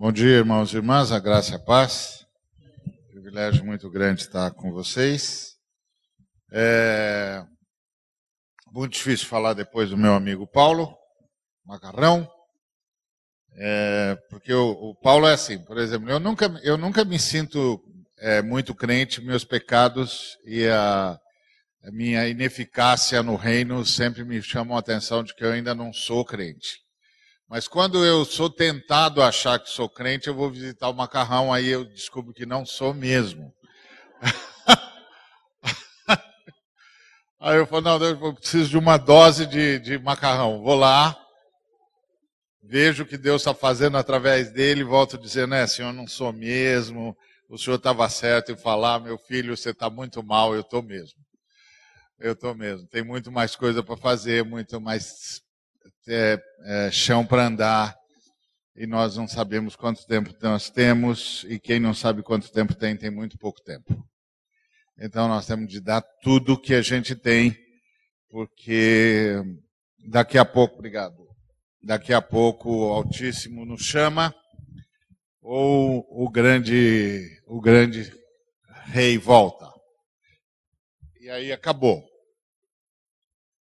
Bom dia, irmãos e irmãs, a graça e a paz. Privilégio muito grande estar com vocês. É muito difícil falar depois do meu amigo Paulo, macarrão, é, porque o, o, Paulo é assim, por exemplo, eu nunca, eu nunca me sinto é, muito crente, meus pecados e a, a minha ineficácia no reino sempre me chamam a atenção de que eu ainda não sou crente. Mas quando eu sou tentado a achar que sou crente, eu vou visitar o macarrão, aí eu descubro que não sou mesmo. aí eu falo, não, eu preciso de uma dose de, de macarrão. Vou lá, vejo o que Deus está fazendo através dele, volto dizendo, é, senhor, não sou mesmo, o senhor estava certo em falar, meu filho, você está muito mal, eu estou mesmo. Eu estou mesmo. Tem muito mais coisa para fazer, muito mais é, é, chão para andar e nós não sabemos quanto tempo nós temos e quem não sabe quanto tempo tem tem muito pouco tempo. Então nós temos de dar tudo que a gente tem, porque daqui a pouco, obrigado. Daqui a pouco o Altíssimo nos chama ou o grande o grande rei volta. E aí acabou.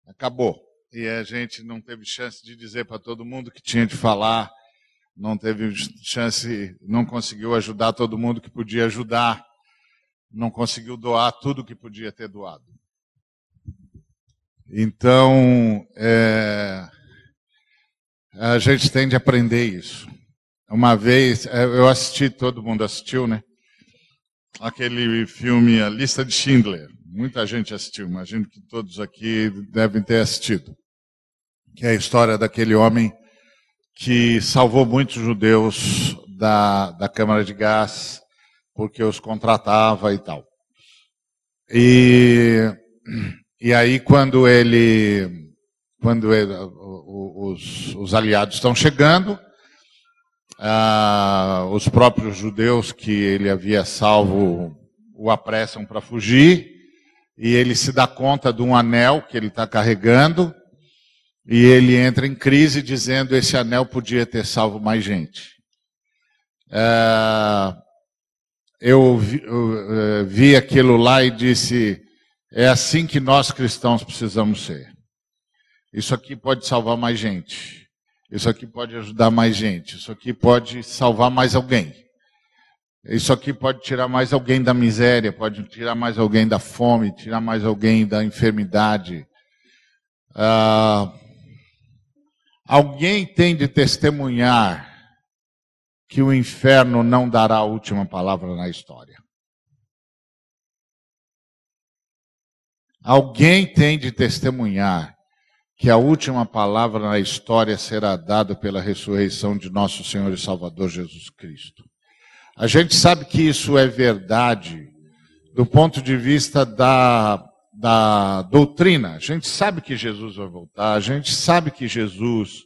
Acabou e a gente não teve chance de dizer para todo mundo que tinha de falar, não teve chance, não conseguiu ajudar todo mundo que podia ajudar, não conseguiu doar tudo que podia ter doado. Então, é, a gente tem de aprender isso. Uma vez, é, eu assisti, todo mundo assistiu, né? Aquele filme A Lista de Schindler. Muita gente assistiu, imagino que todos aqui devem ter assistido. Que é a história daquele homem que salvou muitos judeus da, da Câmara de Gás, porque os contratava e tal. E, e aí, quando ele. Quando ele, os, os aliados estão chegando, ah, os próprios judeus que ele havia salvo o apressam para fugir e ele se dá conta de um anel que ele está carregando, e ele entra em crise dizendo esse anel podia ter salvo mais gente. É, eu, vi, eu é, vi aquilo lá e disse: é assim que nós cristãos precisamos ser. Isso aqui pode salvar mais gente. Isso aqui pode ajudar mais gente. Isso aqui pode salvar mais alguém. Isso aqui pode tirar mais alguém da miséria, pode tirar mais alguém da fome, tirar mais alguém da enfermidade. Ah, alguém tem de testemunhar que o inferno não dará a última palavra na história. Alguém tem de testemunhar que a última palavra na história será dada pela ressurreição de nosso Senhor e Salvador Jesus Cristo. A gente sabe que isso é verdade do ponto de vista da, da doutrina. A gente sabe que Jesus vai voltar, a gente sabe que Jesus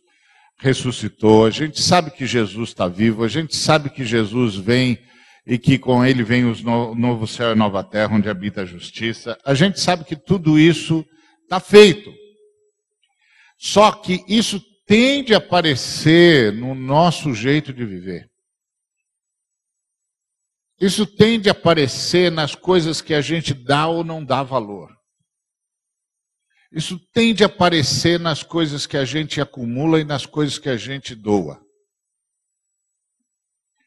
ressuscitou, a gente sabe que Jesus está vivo, a gente sabe que Jesus vem e que com ele vem o no, novo céu e nova terra onde habita a justiça. A gente sabe que tudo isso está feito. Só que isso tende a aparecer no nosso jeito de viver. Isso tende a aparecer nas coisas que a gente dá ou não dá valor. Isso tende a aparecer nas coisas que a gente acumula e nas coisas que a gente doa.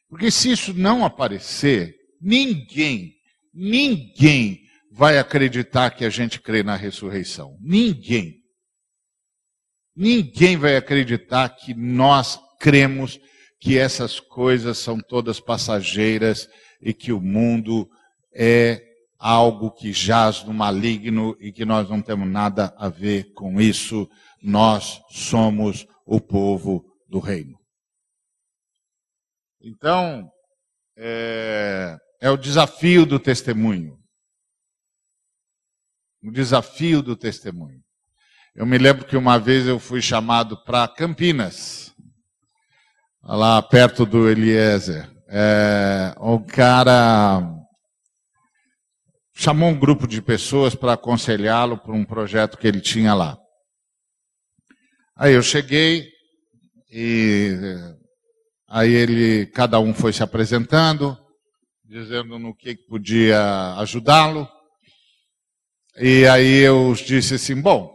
Porque se isso não aparecer, ninguém, ninguém vai acreditar que a gente crê na ressurreição. Ninguém. Ninguém vai acreditar que nós cremos que essas coisas são todas passageiras e que o mundo é algo que jaz no maligno e que nós não temos nada a ver com isso. Nós somos o povo do reino. Então, é, é o desafio do testemunho. O desafio do testemunho. Eu me lembro que uma vez eu fui chamado para Campinas, lá perto do Eliezer. É, o cara chamou um grupo de pessoas para aconselhá-lo para um projeto que ele tinha lá. Aí eu cheguei e Aí ele, cada um foi se apresentando, dizendo no que podia ajudá-lo. E aí eu disse assim: Bom,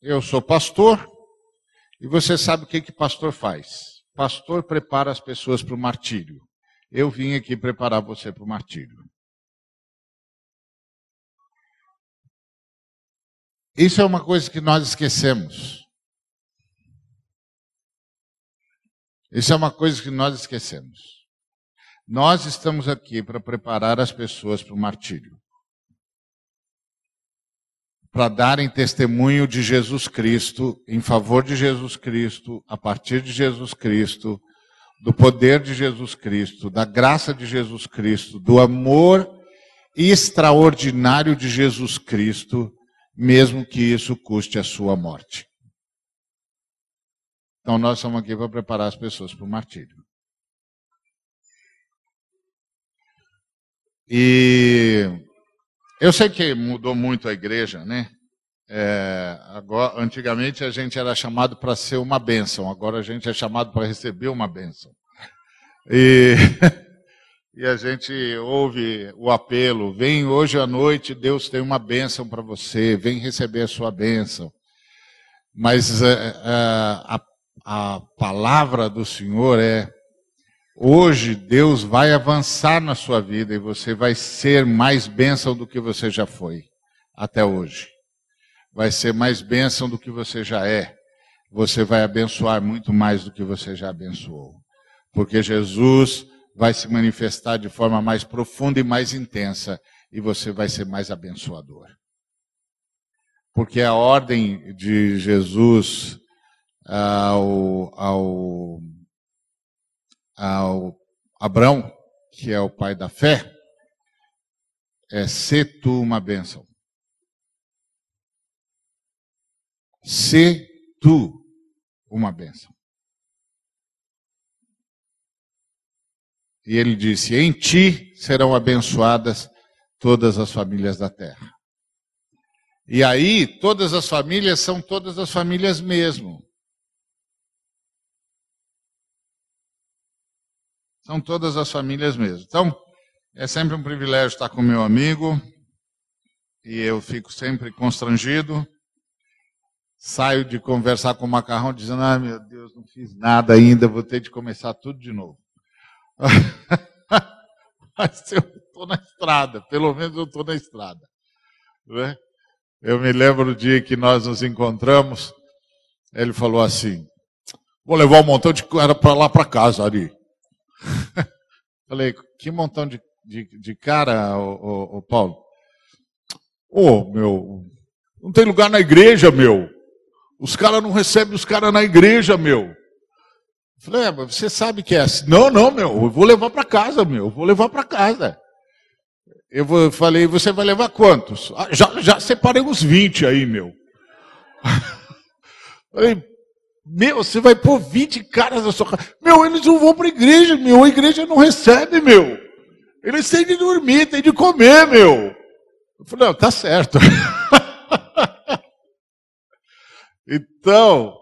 eu sou pastor, e você sabe o que, que pastor faz? Pastor prepara as pessoas para o martírio. Eu vim aqui preparar você para o martírio. Isso é uma coisa que nós esquecemos. Isso é uma coisa que nós esquecemos. Nós estamos aqui para preparar as pessoas para o martírio. Para darem testemunho de Jesus Cristo, em favor de Jesus Cristo, a partir de Jesus Cristo, do poder de Jesus Cristo, da graça de Jesus Cristo, do amor extraordinário de Jesus Cristo, mesmo que isso custe a sua morte. Então nós estamos aqui para preparar as pessoas para o martírio. E eu sei que mudou muito a igreja, né? É, agora, antigamente a gente era chamado para ser uma bênção, agora a gente é chamado para receber uma bênção. E, e a gente ouve o apelo: vem hoje à noite, Deus tem uma bênção para você, vem receber a sua bênção. Mas é, é, a, a palavra do Senhor é: hoje Deus vai avançar na sua vida e você vai ser mais bênção do que você já foi até hoje. Vai ser mais bênção do que você já é. Você vai abençoar muito mais do que você já abençoou. Porque Jesus vai se manifestar de forma mais profunda e mais intensa e você vai ser mais abençoador. Porque a ordem de Jesus ao, ao, ao Abrão, que é o pai da fé, é ser tu uma bênção. Se tu uma bênção. E ele disse: Em ti serão abençoadas todas as famílias da terra. E aí, todas as famílias são todas as famílias mesmo. São todas as famílias mesmo. Então, é sempre um privilégio estar com meu amigo. E eu fico sempre constrangido. Saio de conversar com o macarrão dizendo: Ah, meu Deus, não fiz nada ainda, vou ter de começar tudo de novo. Mas eu estou na estrada, pelo menos eu estou na estrada. Né? Eu me lembro do dia que nós nos encontramos, ele falou assim: Vou levar um montão de cara para lá para casa, Ari. Falei, que montão de, de, de cara, ô Paulo? Ô, oh, meu, não tem lugar na igreja, meu. Os caras não recebem os caras na igreja, meu. Falei, é, você sabe que é assim. Não, não, meu, eu vou levar para casa, meu, eu vou levar para casa. Eu falei, você vai levar quantos? Ah, já, já separei uns 20 aí, meu. falei, meu, você vai pôr 20 caras na sua casa. Meu, eles não vão para igreja, meu. A igreja não recebe, meu. Eles têm de dormir, têm de comer, meu. Eu falei, não, tá certo. então,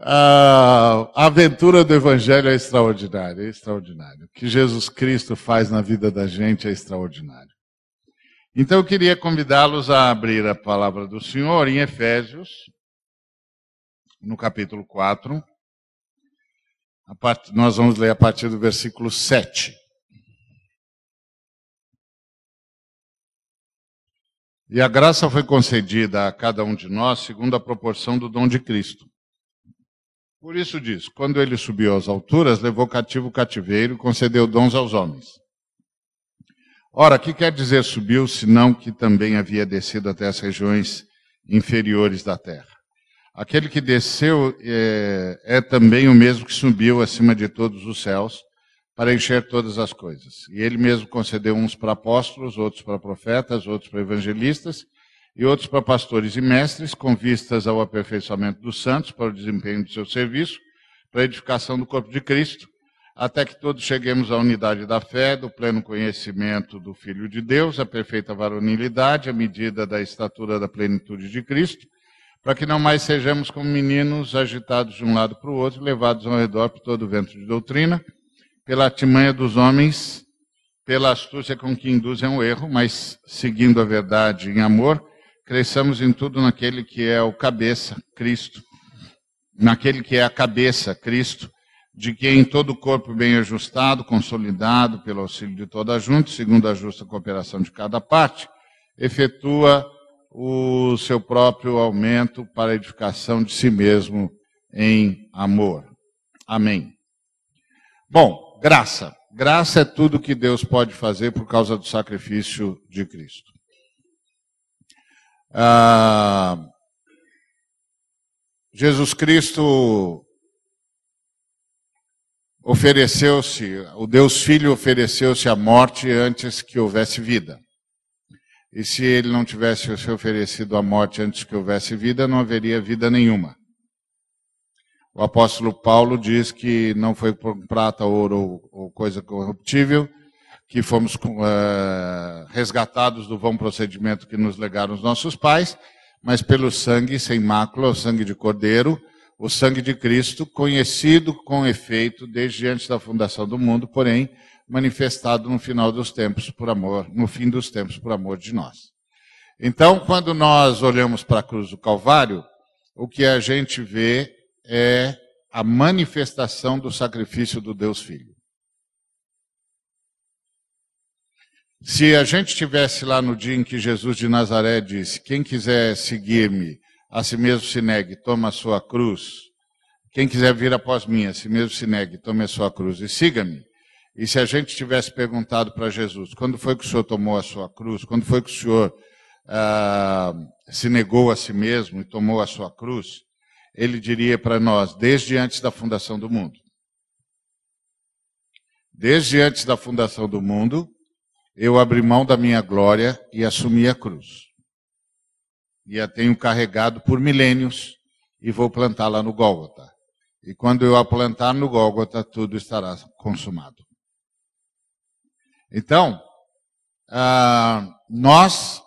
a aventura do Evangelho é extraordinária, é extraordinária. O que Jesus Cristo faz na vida da gente é extraordinário. Então eu queria convidá-los a abrir a palavra do Senhor em Efésios, no capítulo 4. Part... Nós vamos ler a partir do versículo 7. E a graça foi concedida a cada um de nós segundo a proporção do dom de Cristo. Por isso diz: quando ele subiu às alturas, levou cativo o cativeiro e concedeu dons aos homens. Ora, que quer dizer subiu, senão que também havia descido até as regiões inferiores da terra? Aquele que desceu é, é, também o mesmo que subiu acima de todos os céus para encher todas as coisas. E ele mesmo concedeu uns para apóstolos, outros para profetas, outros para evangelistas e outros para pastores e mestres, com vistas ao aperfeiçoamento dos santos, para o desempenho do seu serviço, para a edificação do corpo de Cristo, até que todos cheguemos à unidade da fé, do pleno conhecimento do Filho de Deus, à perfeita varonilidade, à medida da estatura da plenitude de Cristo para que não mais sejamos como meninos agitados de um lado para o outro, levados ao redor por todo o vento de doutrina, pela artimanha dos homens, pela astúcia com que induzem o erro, mas seguindo a verdade em amor, cresçamos em tudo naquele que é o cabeça, Cristo, naquele que é a cabeça, Cristo, de quem todo o corpo bem ajustado, consolidado pelo auxílio de toda a junta, segundo a justa cooperação de cada parte, efetua o seu próprio aumento para a edificação de si mesmo em amor. Amém. Bom, graça. Graça é tudo que Deus pode fazer por causa do sacrifício de Cristo. Ah, Jesus Cristo ofereceu-se, o Deus Filho ofereceu-se à morte antes que houvesse vida. E se ele não tivesse se oferecido à morte antes que houvesse vida, não haveria vida nenhuma. O apóstolo Paulo diz que não foi por prata, ouro ou, ou coisa corruptível que fomos uh, resgatados do vão procedimento que nos legaram os nossos pais, mas pelo sangue sem mácula, o sangue de cordeiro, o sangue de Cristo, conhecido com efeito desde antes da fundação do mundo, porém manifestado no final dos tempos por amor, no fim dos tempos por amor de nós. Então, quando nós olhamos para a cruz do Calvário, o que a gente vê é a manifestação do sacrifício do Deus Filho. Se a gente estivesse lá no dia em que Jesus de Nazaré disse: Quem quiser seguir-me, a si mesmo se negue, toma a sua cruz. Quem quiser vir após mim, a si mesmo se negue, tome a sua cruz e siga-me. E se a gente tivesse perguntado para Jesus, quando foi que o Senhor tomou a sua cruz? Quando foi que o Senhor ah, se negou a si mesmo e tomou a sua cruz? Ele diria para nós, desde antes da fundação do mundo. Desde antes da fundação do mundo, eu abri mão da minha glória e assumi a cruz e a tenho carregado por milênios e vou plantá-la no Gólgota. E quando eu a plantar no Gólgota, tudo estará consumado. Então, ah, nós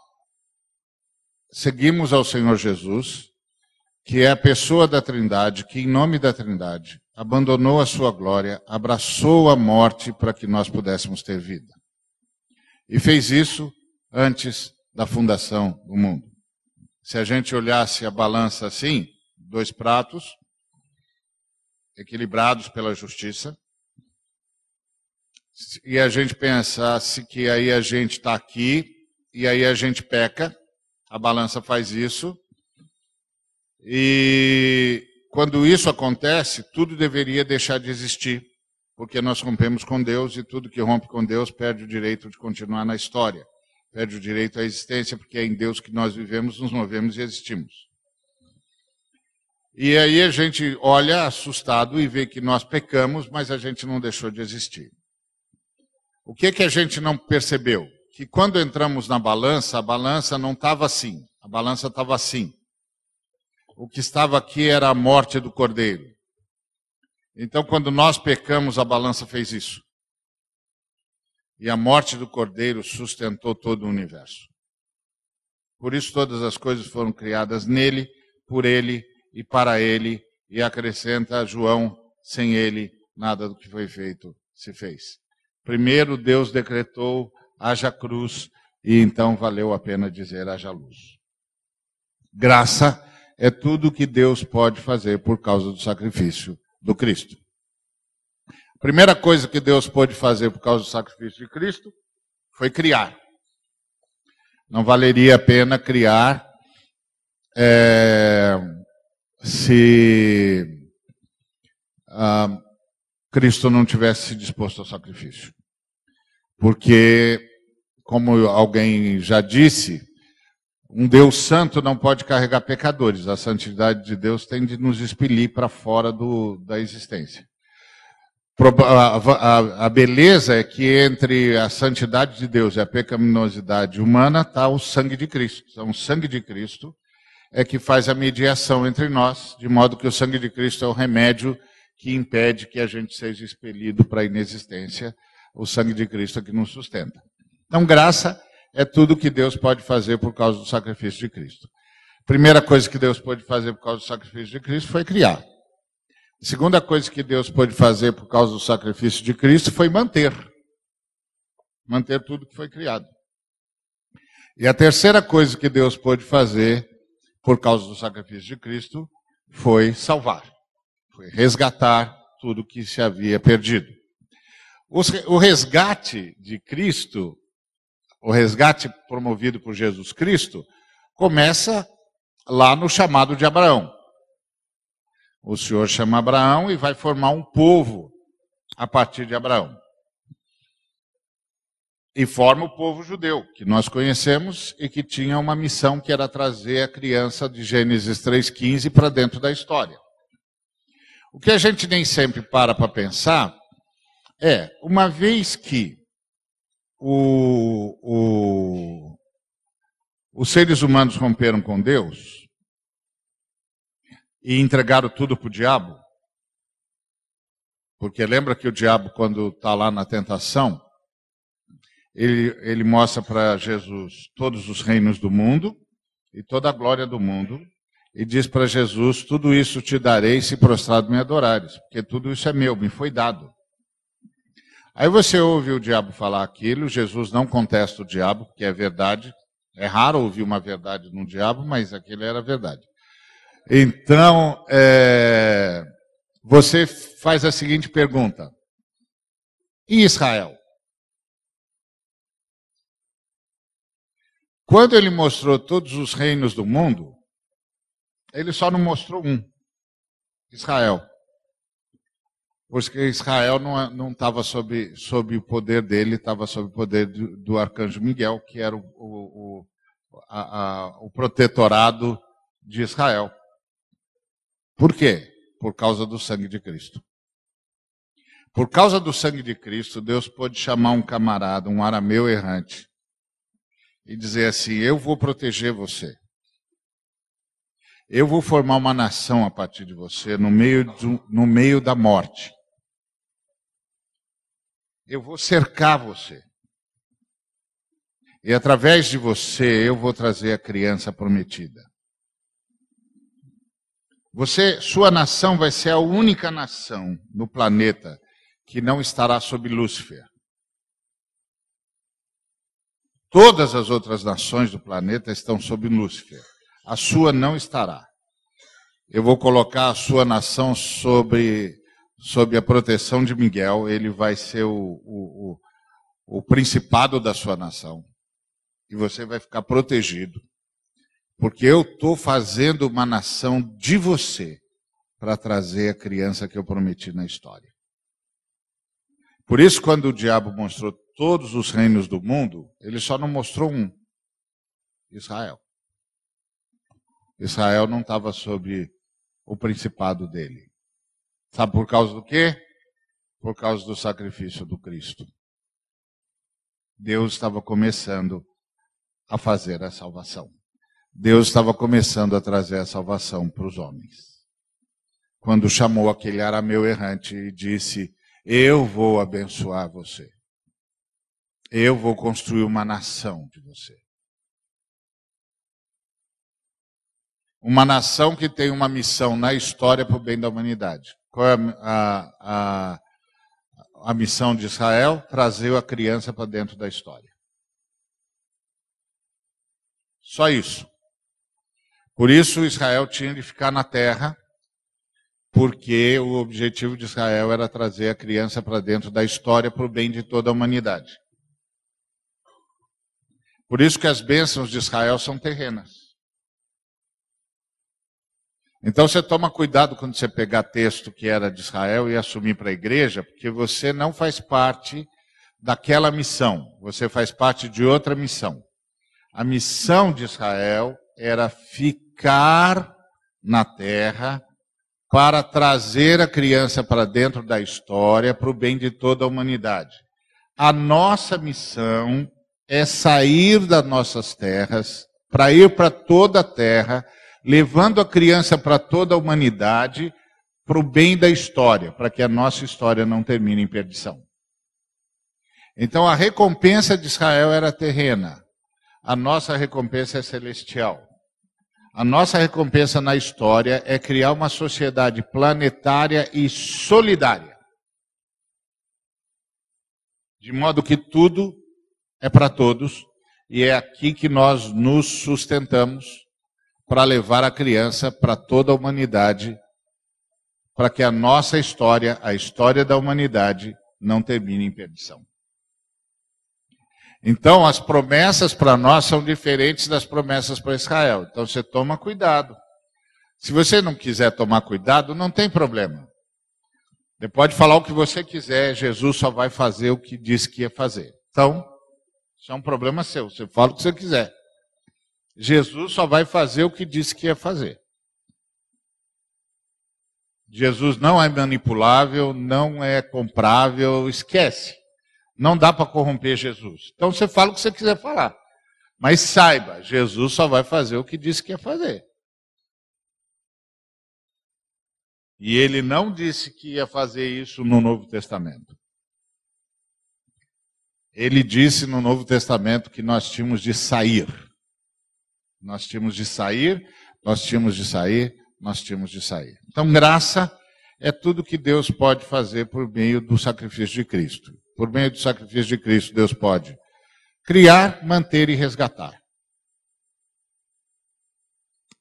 seguimos ao Senhor Jesus, que é a pessoa da Trindade, que em nome da Trindade abandonou a sua glória, abraçou a morte para que nós pudéssemos ter vida. E fez isso antes da fundação do mundo. Se a gente olhasse a balança assim, dois pratos, equilibrados pela justiça, e a gente pensasse que aí a gente está aqui e aí a gente peca, a balança faz isso, e quando isso acontece, tudo deveria deixar de existir, porque nós rompemos com Deus e tudo que rompe com Deus perde o direito de continuar na história perde o direito à existência, porque é em Deus que nós vivemos, nos movemos e existimos. E aí a gente olha assustado e vê que nós pecamos, mas a gente não deixou de existir. O que que a gente não percebeu? Que quando entramos na balança, a balança não estava assim, a balança estava assim. O que estava aqui era a morte do cordeiro. Então, quando nós pecamos, a balança fez isso e a morte do cordeiro sustentou todo o universo. Por isso todas as coisas foram criadas nele, por ele e para ele, e acrescenta João, sem ele nada do que foi feito se fez. Primeiro Deus decretou haja cruz e então valeu a pena dizer haja luz. Graça é tudo que Deus pode fazer por causa do sacrifício do Cristo. Primeira coisa que Deus pôde fazer por causa do sacrifício de Cristo foi criar. Não valeria a pena criar é, se ah, Cristo não tivesse disposto ao sacrifício. Porque, como alguém já disse, um Deus santo não pode carregar pecadores. A santidade de Deus tem de nos expelir para fora do, da existência. A, beleza é que entre a santidade de Deus e a pecaminosidade humana está o sangue de Cristo. Então, o sangue de Cristo é que faz a mediação entre nós, de modo que o sangue de Cristo é o remédio que impede que a gente seja expelido para a inexistência. O sangue de Cristo é que nos sustenta. Então, graça é tudo que Deus pode fazer por causa do sacrifício de Cristo. A primeira coisa que Deus pôde fazer por causa do sacrifício de Cristo foi criar. A segunda coisa que Deus pôde fazer por causa do sacrifício de Cristo foi manter. Manter tudo que foi criado. E a terceira coisa que Deus pôde fazer por causa do sacrifício de Cristo foi salvar. Foi resgatar tudo que se havia perdido. O resgate de Cristo, o resgate promovido por Jesus Cristo, começa lá no chamado de Abraão. O Senhor chama Abraão e vai formar um povo a partir de Abraão. E forma o povo judeu, que nós conhecemos e que tinha uma missão que era trazer a criança de Gênesis 3,15 para dentro da história. O que a gente nem sempre para para pensar é, uma vez que o, o, os seres humanos romperam com Deus e entregaram tudo para o diabo, porque lembra que o diabo, quando está lá na tentação, ele, ele mostra para Jesus todos os reinos do mundo e toda a glória do mundo, e diz para Jesus: Tudo isso te darei se prostrado me adorares, porque tudo isso é meu, me foi dado. Aí você ouve o diabo falar aquilo, Jesus não contesta o diabo, porque é verdade. É raro ouvir uma verdade no diabo, mas aquilo era verdade. Então, é, você faz a seguinte pergunta: E Israel? Quando ele mostrou todos os reinos do mundo, ele só não mostrou um: Israel. Porque Israel não estava sob, sob o poder dele, estava sob o poder do, do, arcanjo Miguel, que era o, o, o, a, a, o protetorado de Israel. Por quê? Por causa do sangue de Cristo. Por causa do sangue de Cristo, Deus pôde chamar um camarada, um arameu errante, e dizer assim: Eu vou proteger você. Eu vou formar uma nação a partir de você, no meio, do, no meio da morte. Eu vou cercar você. E através de você eu vou trazer a criança prometida. Você, sua nação vai ser a única nação no planeta que não estará sob Lúcifer. Todas as outras nações do planeta estão sob Lúcifer. A sua não estará. Eu vou colocar a sua nação sobre, sobre a proteção de Miguel. Ele vai ser o, o, o, o principado da sua nação. E você vai ficar protegido. Porque eu estou fazendo uma nação de você para trazer a criança que eu prometi na história. Por isso, quando o diabo mostrou todos os reinos do mundo, ele só não mostrou um: Israel. Israel não estava sob o principado dele. Sabe por causa do quê? Por causa do sacrifício do Cristo. Deus estava começando a fazer a salvação. Deus estava começando a trazer a salvação para os homens. Quando chamou aquele arameu errante e disse: Eu vou abençoar você. Eu vou construir uma nação de você. Uma nação que tem uma missão na história para o bem da humanidade. Qual é a, a, a missão de Israel? Trazer a criança para dentro da história. Só isso. Por isso Israel tinha de ficar na terra, porque o objetivo de Israel era trazer a criança para dentro da história para o bem de toda a humanidade. Por isso que as bênçãos de Israel são terrenas. Então você toma cuidado quando você pegar texto que era de Israel e assumir para a igreja, porque você não faz parte daquela missão, você faz parte de outra missão. A missão de Israel era ficar na terra para trazer a criança para dentro da história, para o bem de toda a humanidade. A nossa missão é sair das nossas terras para ir para toda a terra, levando a criança para toda a humanidade, para o bem da história, para que a nossa história não termine em perdição. Então a recompensa de Israel era terrena, a nossa recompensa é celestial. A nossa recompensa na história é criar uma sociedade planetária e solidária. De modo que tudo é para todos e é aqui que nós nos sustentamos para levar a criança para toda a humanidade, para que a nossa história, a história da humanidade, não termine em perdição. Então, as promessas para nós são diferentes das promessas para Israel. Então, você toma cuidado. Se você não quiser tomar cuidado, não tem problema. Você pode falar o que você quiser, Jesus só vai fazer o que disse que ia fazer. Então, isso é um problema seu. Você fala o que você quiser. Jesus só vai fazer o que disse que ia fazer. Jesus não é manipulável, não é comprável, esquece. Não dá para corromper Jesus. Então você fala o que você quiser falar. Mas saiba, Jesus só vai fazer o que disse que ia fazer. E ele não disse que ia fazer isso no Novo Testamento. Ele disse no Novo Testamento que nós tínhamos de sair. Nós tínhamos de sair, nós tínhamos de sair, nós tínhamos de sair. Então, graça é tudo que Deus pode fazer por meio do sacrifício de Cristo. Por meio do sacrifício de Cristo, Deus pode criar, manter e resgatar.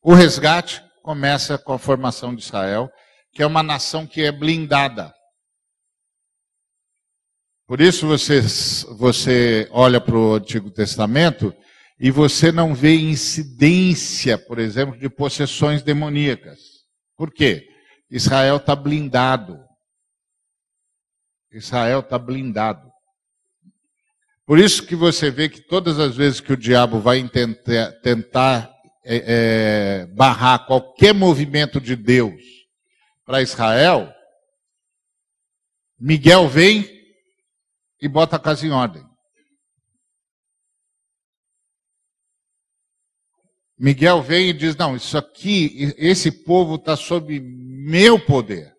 O resgate começa com a formação de Israel, que é uma nação que é blindada. Por isso você, você olha para o Antigo Testamento e você não vê incidência, por exemplo, de possessões demoníacas. Por quê? Israel está blindado. Israel está blindado. Por isso que você vê que todas as vezes que o diabo vai tentar, tentar é, é, barrar qualquer movimento de Deus para Israel, Miguel vem e bota a casa em ordem. Miguel vem e diz: Não, isso aqui, esse povo está sob meu poder.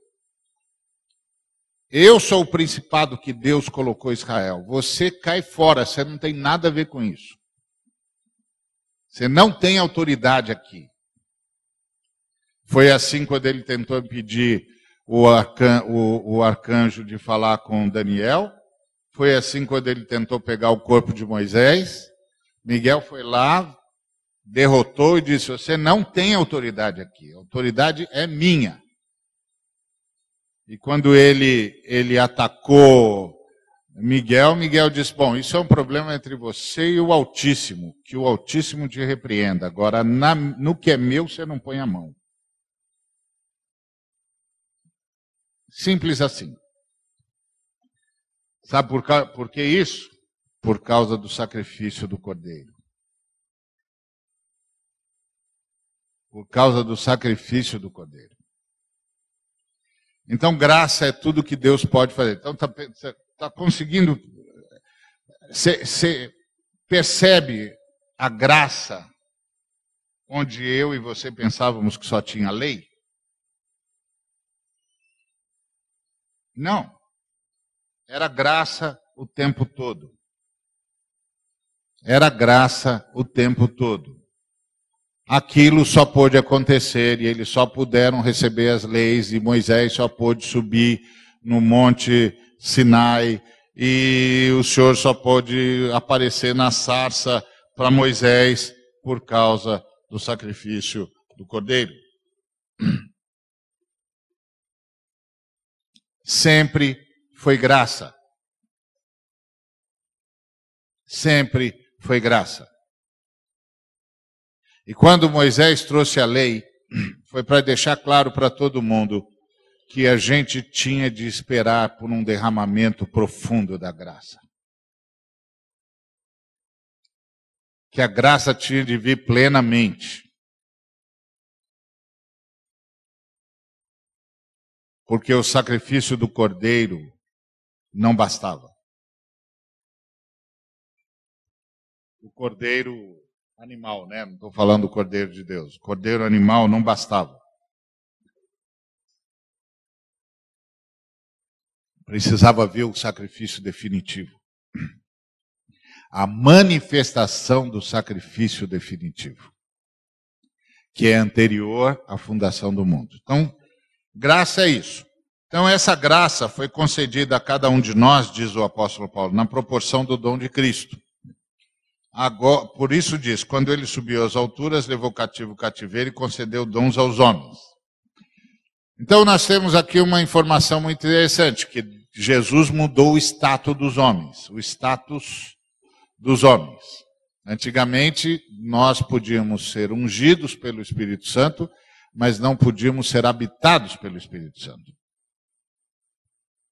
Eu sou o principado que Deus colocou Israel. Você cai fora, você não tem nada a ver com isso. Você não tem autoridade aqui. Foi assim quando ele tentou impedir o, arcan, o, o arcanjo de falar com Daniel. Foi assim quando ele tentou pegar o corpo de Moisés. Miguel foi lá, derrotou e disse: Você não tem autoridade aqui, a autoridade é minha. E quando ele, ele atacou Miguel, Miguel disse: Bom, isso é um problema entre você e o Altíssimo, que o Altíssimo te repreenda. Agora, na, no que é meu, você não põe a mão. Simples assim. Sabe por, por que isso? Por causa do sacrifício do cordeiro. Por causa do sacrifício do cordeiro. Então, graça é tudo que Deus pode fazer. Então, está tá conseguindo. Você percebe a graça onde eu e você pensávamos que só tinha lei? Não. Era graça o tempo todo. Era graça o tempo todo aquilo só pôde acontecer e eles só puderam receber as leis e Moisés só pôde subir no monte Sinai e o Senhor só pôde aparecer na sarça para Moisés por causa do sacrifício do cordeiro. Sempre foi graça. Sempre foi graça. E quando Moisés trouxe a lei, foi para deixar claro para todo mundo que a gente tinha de esperar por um derramamento profundo da graça. Que a graça tinha de vir plenamente. Porque o sacrifício do cordeiro não bastava. O cordeiro animal, né? Não estou falando do Cordeiro de Deus. Cordeiro animal não bastava. Precisava ver o sacrifício definitivo. A manifestação do sacrifício definitivo. que é anterior à fundação do mundo. Então, graça é isso. Então, essa graça foi concedida a cada um de nós, diz o apóstolo Paulo, na proporção do dom de Cristo. Agora, por isso diz: quando ele subiu às alturas, levou cativo o cativeiro e concedeu dons aos homens. Então, nós temos aqui uma informação muito interessante: que Jesus mudou o status dos homens, o status dos homens. Antigamente, nós podíamos ser ungidos pelo Espírito Santo, mas não podíamos ser habitados pelo Espírito Santo.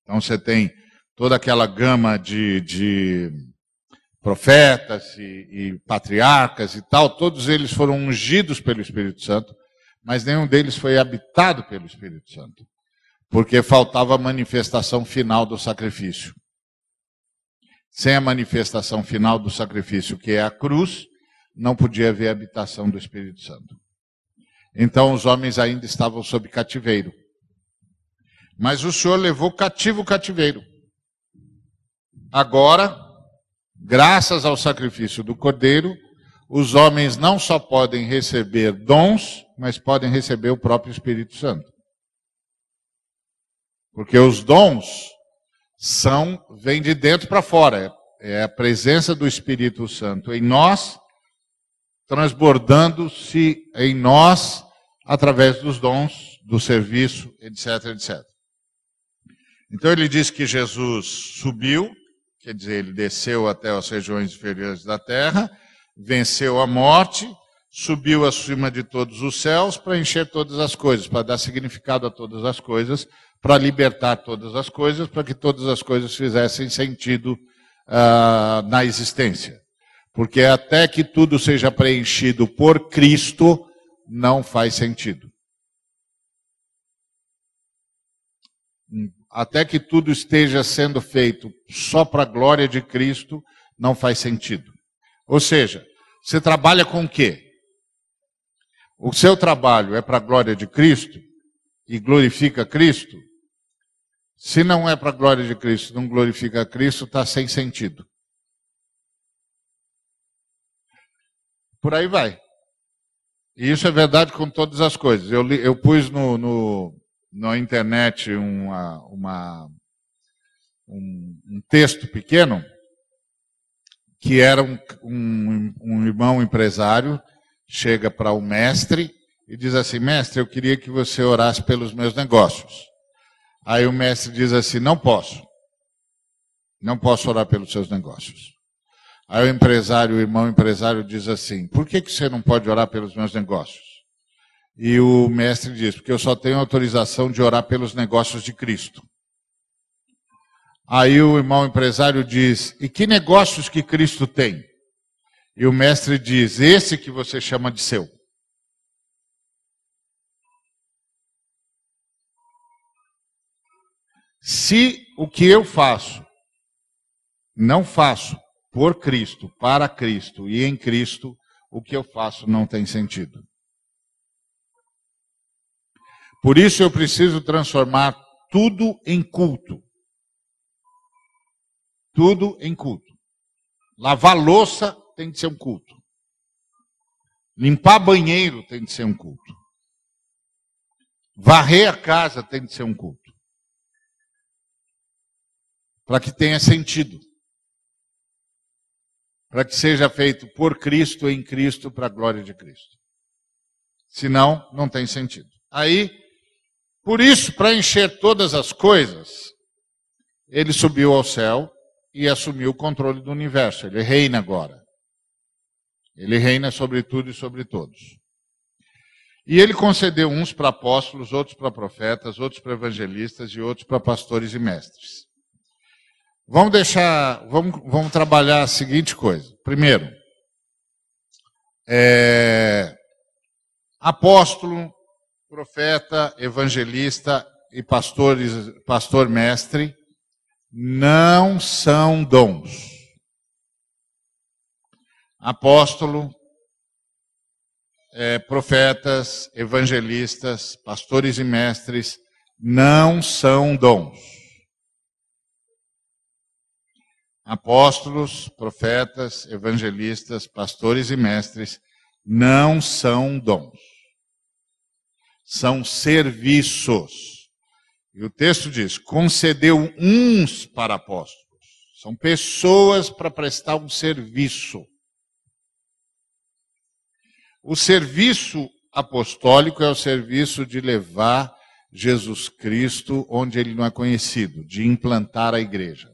Então você tem toda aquela gama de, de profetas e, e, patriarcas e tal, todos eles foram ungidos pelo Espírito Santo, mas nenhum deles foi habitado pelo Espírito Santo, porque faltava a manifestação final do sacrifício. Sem a manifestação final do sacrifício, que é a cruz, não podia haver habitação do Espírito Santo. Então os homens ainda estavam sob cativeiro. Mas o Senhor levou cativo o cativeiro. Agora, graças ao sacrifício do Cordeiro, os homens não só podem receber dons, mas podem receber o próprio Espírito Santo. Porque os dons são vêm de dentro para fora, é a presença do Espírito Santo em nós, transbordando-se em nós através dos dons, do serviço, etc, etc. Então ele diz que Jesus subiu, quer dizer, ele desceu até as regiões inferiores da terra, venceu a morte, subiu acima de todos os céus para encher todas as coisas, para dar significado a todas as coisas, para libertar todas as coisas, para que todas as coisas fizessem sentido uh, na existência. Porque até que tudo seja preenchido por Cristo, não faz sentido. Até que tudo esteja sendo feito só para a glória de Cristo, não faz sentido. Ou seja, você trabalha com o quê? O seu trabalho é para a glória de Cristo e glorifica Cristo? Se não é para a glória de Cristo, não glorifica Cristo, está sem sentido. Por aí vai. E isso é verdade com todas as coisas. Eu, eu pus no, no, na internet uma, uma um, um, texto pequeno que era um, um, um irmão empresário chega para o mestre e diz assim: Mestre, eu queria que você orasse pelos meus negócios. Aí o mestre diz assim: Não posso. Não posso orar pelos seus negócios. Aí o empresário, o irmão empresário diz assim: Por que, que você não pode orar pelos meus negócios? E o mestre diz: Porque eu só tenho autorização de orar pelos negócios de Cristo. Aí o irmão empresário diz: E que negócios que Cristo tem? E o mestre diz: Esse que você chama de seu. Se o que eu faço, não faço por Cristo, para Cristo e em Cristo, o que eu faço não tem sentido. Por isso eu preciso transformar tudo em culto. Tudo em culto. Lavar louça tem de ser um culto. Limpar banheiro tem de ser um culto. Varrer a casa tem de ser um culto. Para que tenha sentido. Para que seja feito por Cristo, em Cristo, para a glória de Cristo. Senão, não tem sentido. Aí, por isso, para encher todas as coisas, ele subiu ao céu e assumiu o controle do universo. Ele reina agora. Ele reina sobre tudo e sobre todos. E ele concedeu uns para apóstolos, outros para profetas, outros para evangelistas e outros para pastores e mestres. Vamos deixar, vamos, vamos trabalhar a seguinte coisa. Primeiro, é, apóstolo profeta, evangelista e pastores, pastor mestre não são dons. Apóstolo, é, profetas, evangelistas, pastores e mestres não são dons. Apóstolos, profetas, evangelistas, pastores e mestres não são dons. São serviços. E o texto diz: concedeu uns para apóstolos. São pessoas para prestar um serviço. O serviço apostólico é o serviço de levar Jesus Cristo onde ele não é conhecido, de implantar a igreja.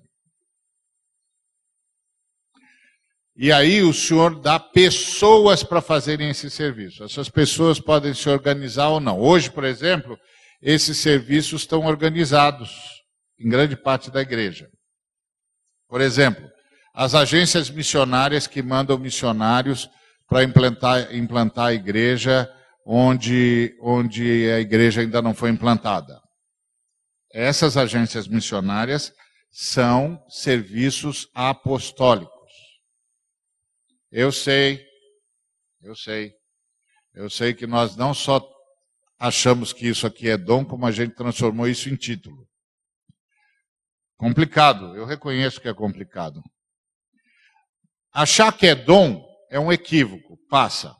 E aí o Senhor dá pessoas para fazerem esse serviço. Essas pessoas podem se organizar ou não. Hoje, por exemplo, esses serviços estão organizados em grande parte da igreja. Por exemplo, as agências missionárias que mandam missionários para implantar, implantar a igreja onde, onde a igreja ainda não foi implantada. Essas agências missionárias são serviços apostólicos. Eu sei, eu sei, eu sei que nós não só achamos que isso aqui é dom, como a gente transformou isso em título. Complicado, eu reconheço que é complicado. Achar que é dom é um equívoco, passa.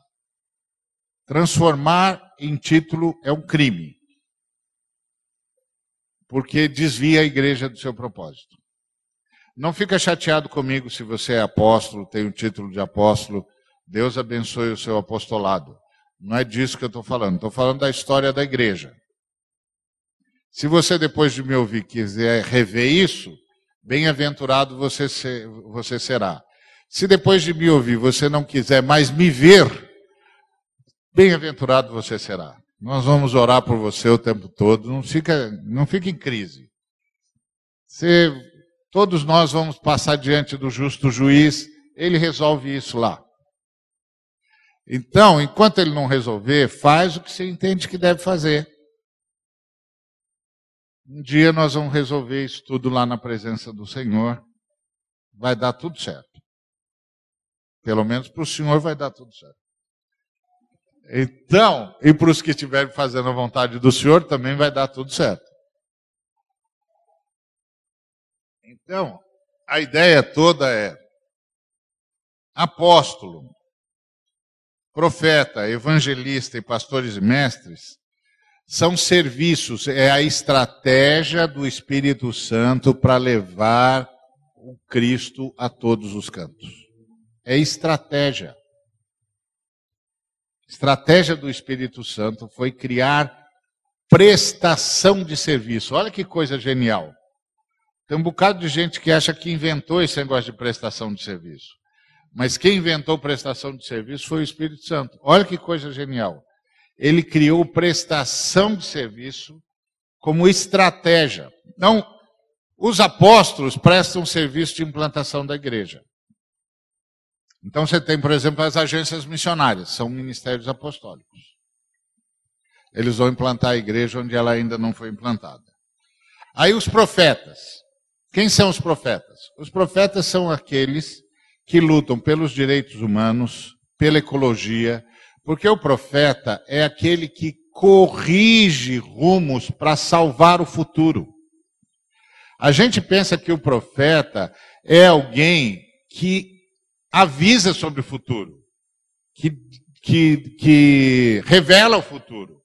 Transformar em título é um crime. Porque desvia a igreja do seu propósito. Não fica chateado comigo se você é apóstolo, tem o título de apóstolo. Deus abençoe o seu apostolado. Não é disso que eu estou falando. Estou falando da história da igreja. Se você, depois de me ouvir, quiser rever isso, bem-aventurado você, ser, você será. Se depois de me ouvir você não quiser mais me ver, bem-aventurado você será. Nós vamos orar por você o tempo todo. Não fica, não fica em crise. Você Todos nós vamos passar diante do justo juiz, ele resolve isso lá. Então, enquanto ele não resolver, faz o que você entende que deve fazer. Um dia nós vamos resolver isso tudo lá na presença do Senhor. Vai dar tudo certo. Pelo menos para o Senhor vai dar tudo certo. Então, e para os que estiverem fazendo a vontade do Senhor, também vai dar tudo certo. Então, a ideia toda é apóstolo, profeta, evangelista e pastores e mestres são serviços, é a estratégia do Espírito Santo para levar o Cristo a todos os cantos. É estratégia. Estratégia do Espírito Santo foi criar prestação de serviço. Olha que coisa genial. Tem um bocado de gente que acha que inventou esse negócio de prestação de serviço. Mas quem inventou prestação de serviço foi o Espírito Santo. Olha que coisa genial. Ele criou prestação de serviço como estratégia. Então, os apóstolos prestam serviço de implantação da igreja. Então você tem, por exemplo, as agências missionárias, são ministérios apostólicos. Eles vão implantar a igreja onde ela ainda não foi implantada. Aí os profetas. Quem são os profetas? Os profetas são aqueles que lutam pelos direitos humanos, pela ecologia, porque o profeta é aquele que corrige rumos para salvar o futuro. A gente pensa que o profeta é alguém que avisa sobre o futuro, que, que, que revela o futuro.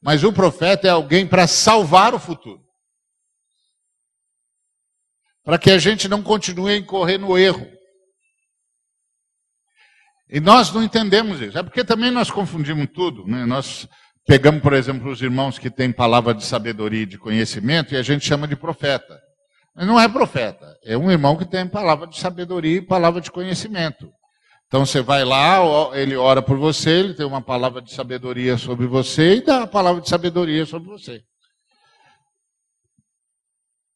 Mas o profeta é alguém para salvar o futuro para que a gente não continue a incorrer no erro. E nós não entendemos isso. É porque também nós confundimos tudo. Né? Nós pegamos, por exemplo, os irmãos que têm palavra de sabedoria e de conhecimento e a gente chama de profeta. Mas não é profeta. É um irmão que tem palavra de sabedoria e palavra de conhecimento. Então você vai lá, ele ora por você, ele tem uma palavra de sabedoria sobre você e dá a palavra de sabedoria sobre você.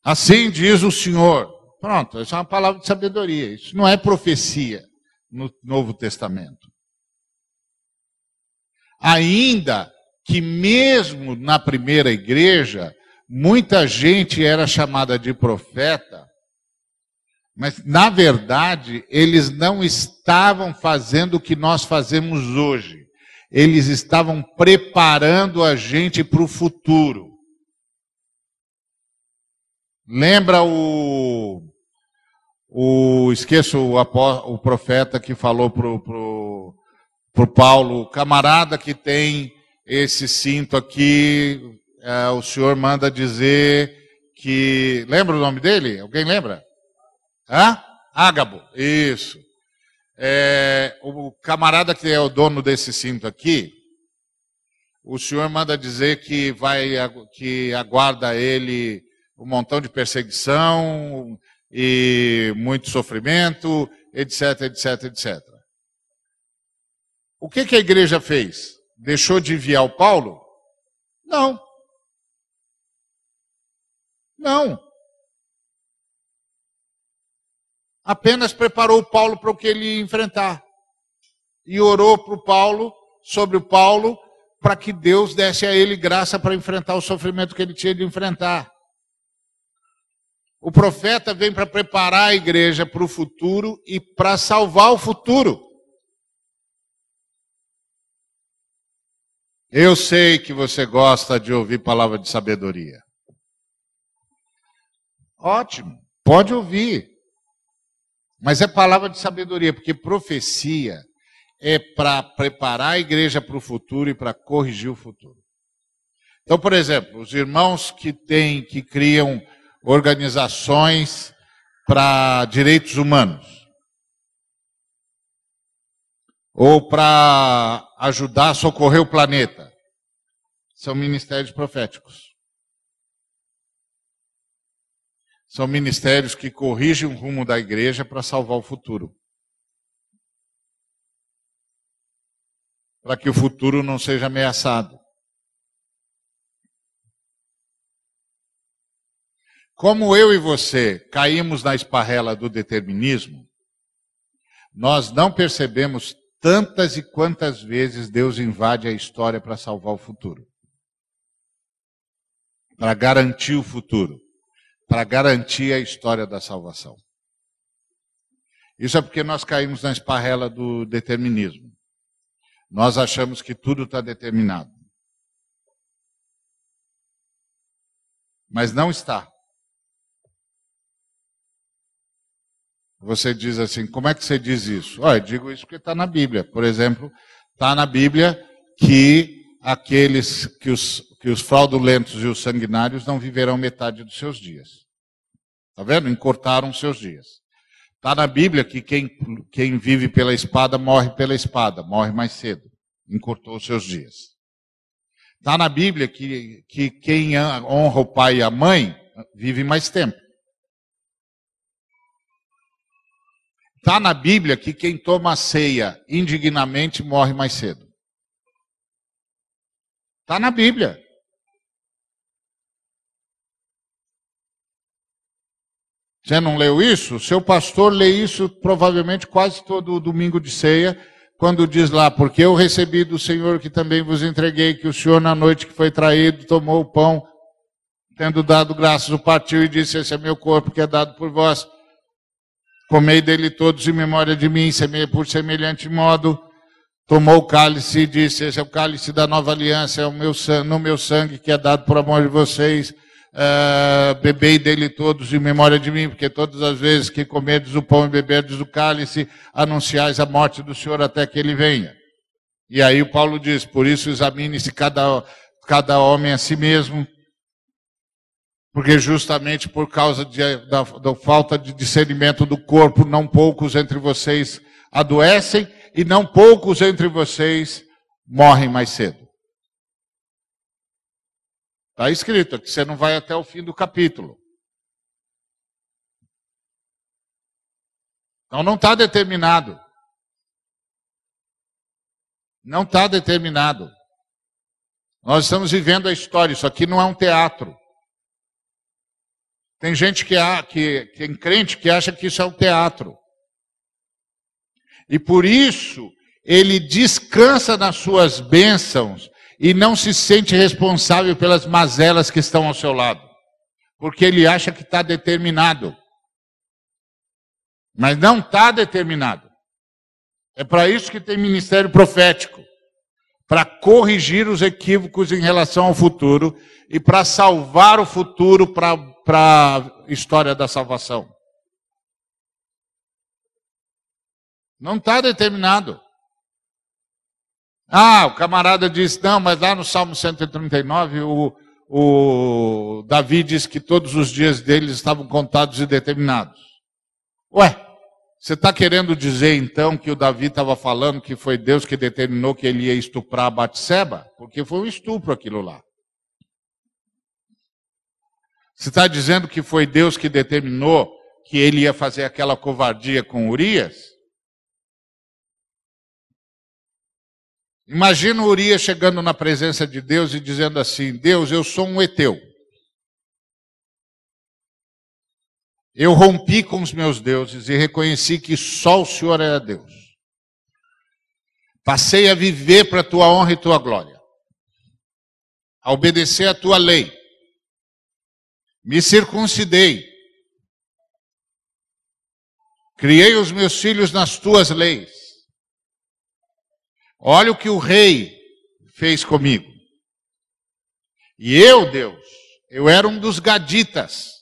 Assim diz o Senhor. Pronto, isso é uma palavra de sabedoria. Isso não é profecia no Novo Testamento. Ainda que mesmo na primeira igreja, muita gente era chamada de profeta, mas na verdade eles não estavam fazendo o que nós fazemos hoje. Eles estavam preparando a gente para o futuro. Lembra o. o esqueço o, o profeta que falou para o pro, pro Paulo, camarada que tem esse cinto aqui, é, o senhor manda dizer que. Lembra o nome dele? Alguém lembra? Hã? Ágabo, isso. É, o camarada que é o dono desse cinto aqui, o senhor manda dizer que vai que aguarda ele um montão de perseguição e muito sofrimento, etc, etc, etc. O que, que a igreja fez? Deixou de enviar o Paulo? Não. Não. Apenas preparou o Paulo para o que ele enfrentar. E orou para o Paulo, sobre o Paulo, para que Deus desse a ele graça para enfrentar o sofrimento que ele tinha de enfrentar. O profeta vem para preparar a igreja para o futuro e para salvar o futuro. Eu sei que você gosta de ouvir palavra de sabedoria. Ótimo, pode ouvir. Mas é palavra de sabedoria, porque profecia é para preparar a igreja para o futuro e para corrigir o futuro. Então, por exemplo, os irmãos que têm, que criam organizações para direitos humanos ou para ajudar a socorrer o planeta. São ministérios proféticos. São ministérios que corrigem o rumo da igreja para salvar o futuro. Para que o futuro não seja ameaçado. Como eu e você caímos na esparrela do determinismo, nós não percebemos tantas e quantas vezes Deus invade a história para salvar o futuro. Para garantir o futuro. Para garantir a história da salvação. Isso é porque nós caímos na esparrela do determinismo. Nós achamos que tudo está determinado. Mas não está. Você diz assim, como é que você diz isso? Olha, eu digo isso porque está na Bíblia. Por exemplo, está na Bíblia que aqueles que os, que os fraudulentos e os sanguinários não viverão metade dos seus dias. Está vendo? Encurtaram seus dias. Está na Bíblia que quem, quem vive pela espada morre pela espada, morre mais cedo. Encurtou os seus dias. Está na Bíblia que, que quem honra o pai e a mãe vive mais tempo. Está na Bíblia que quem toma a ceia indignamente morre mais cedo. Está na Bíblia. Você não leu isso? Seu pastor lê isso provavelmente quase todo domingo de ceia, quando diz lá, porque eu recebi do Senhor que também vos entreguei, que o Senhor na noite que foi traído tomou o pão, tendo dado graças, o partiu e disse, esse é meu corpo que é dado por vós. Comei dele todos em memória de mim, por semelhante modo, tomou o cálice e disse: Esse é o cálice da nova aliança, é o meu sangue, no meu sangue que é dado por amor de vocês. Uh, bebei dele todos em memória de mim, porque todas as vezes que comerdes o pão e beberdes o cálice, anunciais a morte do Senhor até que ele venha. E aí o Paulo diz: Por isso examine-se cada, cada homem a si mesmo porque justamente por causa de, da, da falta de discernimento do corpo, não poucos entre vocês adoecem e não poucos entre vocês morrem mais cedo. Está escrito que você não vai até o fim do capítulo. Então não está determinado. Não está determinado. Nós estamos vivendo a história, isso aqui não é um teatro. Tem gente que, há, que tem crente que acha que isso é um teatro. E por isso ele descansa nas suas bênçãos e não se sente responsável pelas mazelas que estão ao seu lado. Porque ele acha que está determinado. Mas não está determinado. É para isso que tem ministério profético para corrigir os equívocos em relação ao futuro e para salvar o futuro para a história da salvação. Não está determinado. Ah, o camarada disse, não, mas lá no Salmo 139, o, o Davi diz que todos os dias deles estavam contados e determinados. Ué, você está querendo dizer então que o Davi estava falando que foi Deus que determinou que ele ia estuprar Batseba? Porque foi um estupro aquilo lá. Você está dizendo que foi Deus que determinou que ele ia fazer aquela covardia com Urias? Imagina Urias chegando na presença de Deus e dizendo assim: Deus, eu sou um Eteu. Eu rompi com os meus deuses e reconheci que só o Senhor era Deus. Passei a viver para a tua honra e tua glória, a obedecer a tua lei me circuncidei. Criei os meus filhos nas tuas leis. Olha o que o rei fez comigo. E eu, Deus, eu era um dos gaditas.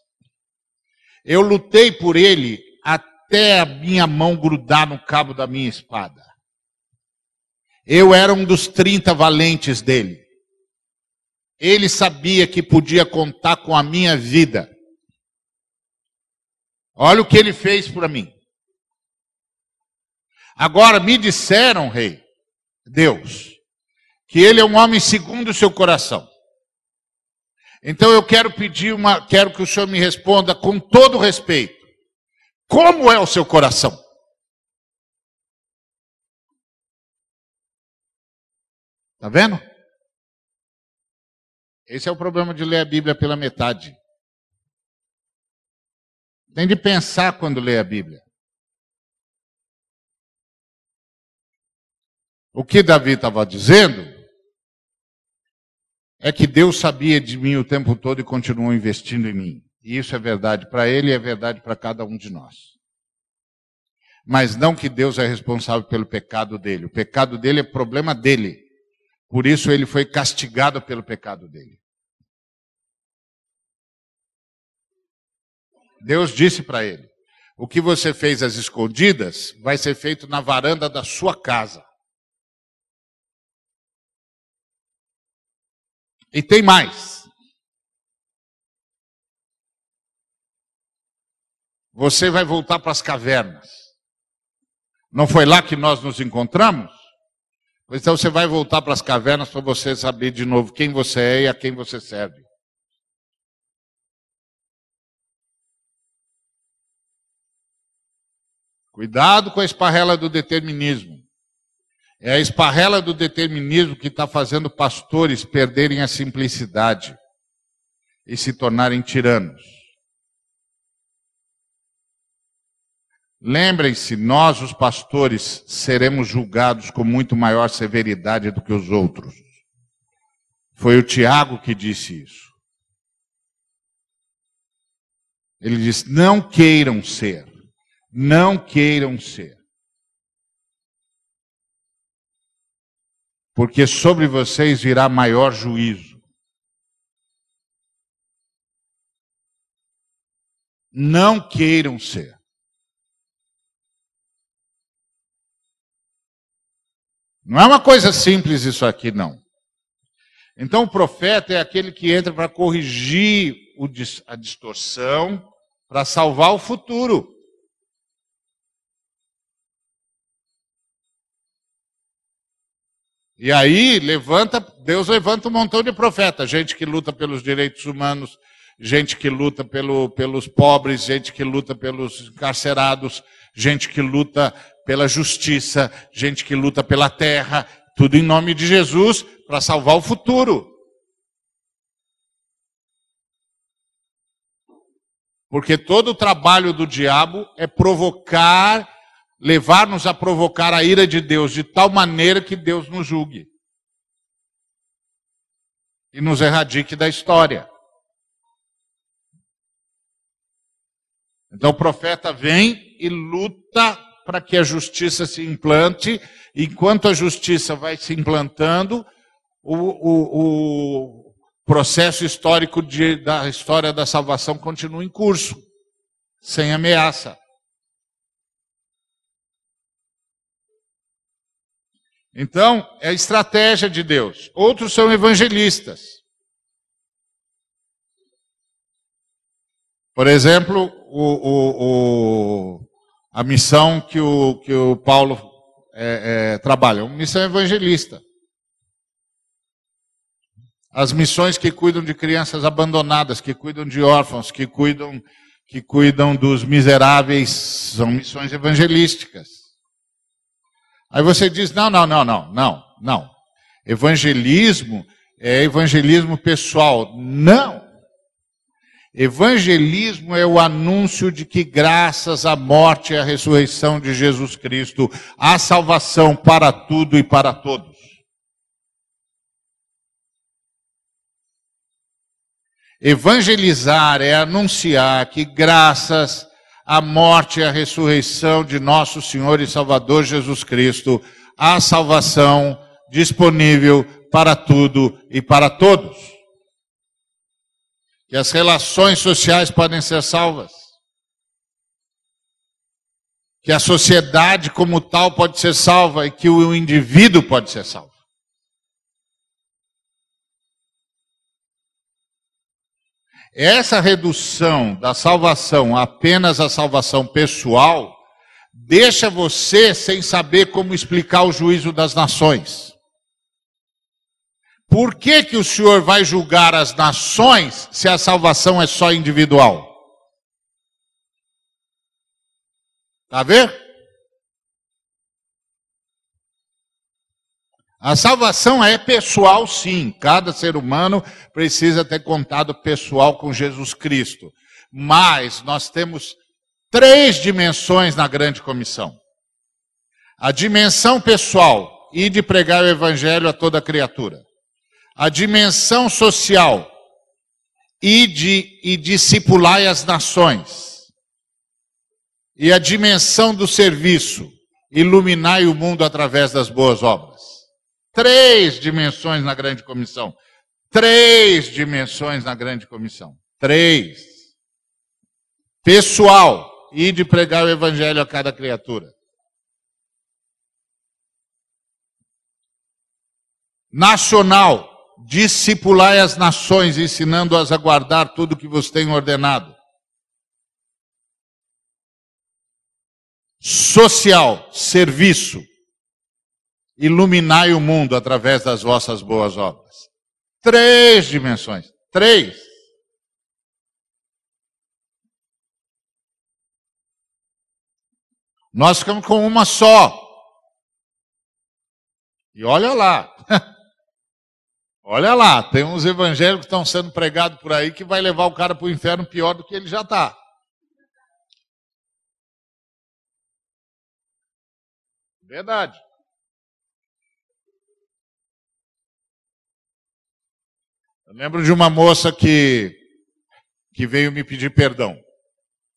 Eu lutei por ele até a minha mão grudar no cabo da minha espada. Eu era um dos trinta valentes dele. Ele sabia que podia contar com a minha vida. Olha o que ele fez para mim. Agora me disseram, rei, Deus, que ele é um homem segundo o seu coração. Então eu quero pedir uma, quero que o senhor me responda com todo respeito. Como é o seu coração? Tá vendo? Esse é o problema de ler a Bíblia pela metade. Tem de pensar quando lê a Bíblia. O que Davi estava dizendo é que Deus sabia de mim o tempo todo e continuou investindo em mim. E isso é verdade para ele e é verdade para cada um de nós. Mas não que Deus é responsável pelo pecado dele. O pecado dele é problema dele. Por isso ele foi castigado pelo pecado dele. Deus disse para ele: O que você fez às escondidas vai ser feito na varanda da sua casa. E tem mais. Você vai voltar para as cavernas. Não foi lá que nós nos encontramos? Então você vai voltar para as cavernas para você saber de novo quem você é e a quem você serve. Cuidado com a esparrela do determinismo. É a esparrela do determinismo que está fazendo pastores perderem a simplicidade e se tornarem tiranos. Lembrem-se, nós, os pastores, seremos julgados com muito maior severidade do que os outros. Foi o Tiago que disse isso. Ele disse: não queiram ser, não queiram ser. Porque sobre vocês virá maior juízo. Não queiram ser. Não é uma coisa simples isso aqui, não. Então o profeta é aquele que entra para corrigir a distorção, para salvar o futuro. E aí levanta, Deus levanta um montão de profetas, gente que luta pelos direitos humanos, gente que luta pelo, pelos pobres, gente que luta pelos encarcerados, gente que luta pela justiça, gente que luta pela terra, tudo em nome de Jesus para salvar o futuro. Porque todo o trabalho do diabo é provocar, levar-nos a provocar a ira de Deus de tal maneira que Deus nos julgue e nos erradique da história. Então o profeta vem e luta para que a justiça se implante. Enquanto a justiça vai se implantando, o, o, o processo histórico de, da história da salvação continua em curso, sem ameaça. Então, é a estratégia de Deus. Outros são evangelistas. Por exemplo, o, o, o, a missão que o, que o Paulo é, é, trabalha, uma missão evangelista. As missões que cuidam de crianças abandonadas, que cuidam de órfãos, que cuidam, que cuidam dos miseráveis, são missões evangelísticas. Aí você diz: não, não, não, não, não, não. Evangelismo é evangelismo pessoal. Não! Evangelismo é o anúncio de que, graças à morte e à ressurreição de Jesus Cristo, há salvação para tudo e para todos. Evangelizar é anunciar que, graças à morte e à ressurreição de nosso Senhor e Salvador Jesus Cristo, há salvação disponível para tudo e para todos que as relações sociais podem ser salvas, que a sociedade como tal pode ser salva e que o indivíduo pode ser salvo. Essa redução da salvação apenas à salvação pessoal deixa você sem saber como explicar o juízo das nações. Por que, que o Senhor vai julgar as nações se a salvação é só individual? Está vendo? A salvação é pessoal, sim. Cada ser humano precisa ter contato pessoal com Jesus Cristo. Mas nós temos três dimensões na grande comissão: a dimensão pessoal, e de pregar o evangelho a toda criatura a dimensão social e de e discipular as nações. E a dimensão do serviço, iluminar o mundo através das boas obras. Três dimensões na grande comissão. Três dimensões na grande comissão. Três. Pessoal, e de pregar o evangelho a cada criatura. Nacional, discipulai as nações, ensinando-as a guardar tudo que vos tenho ordenado. Social, serviço. Iluminai o mundo através das vossas boas obras. Três dimensões. Três. Nós ficamos com uma só. E olha lá. Olha lá, tem uns evangélicos que estão sendo pregados por aí que vai levar o cara para o inferno pior do que ele já está. Verdade. Eu lembro de uma moça que, que veio me pedir perdão.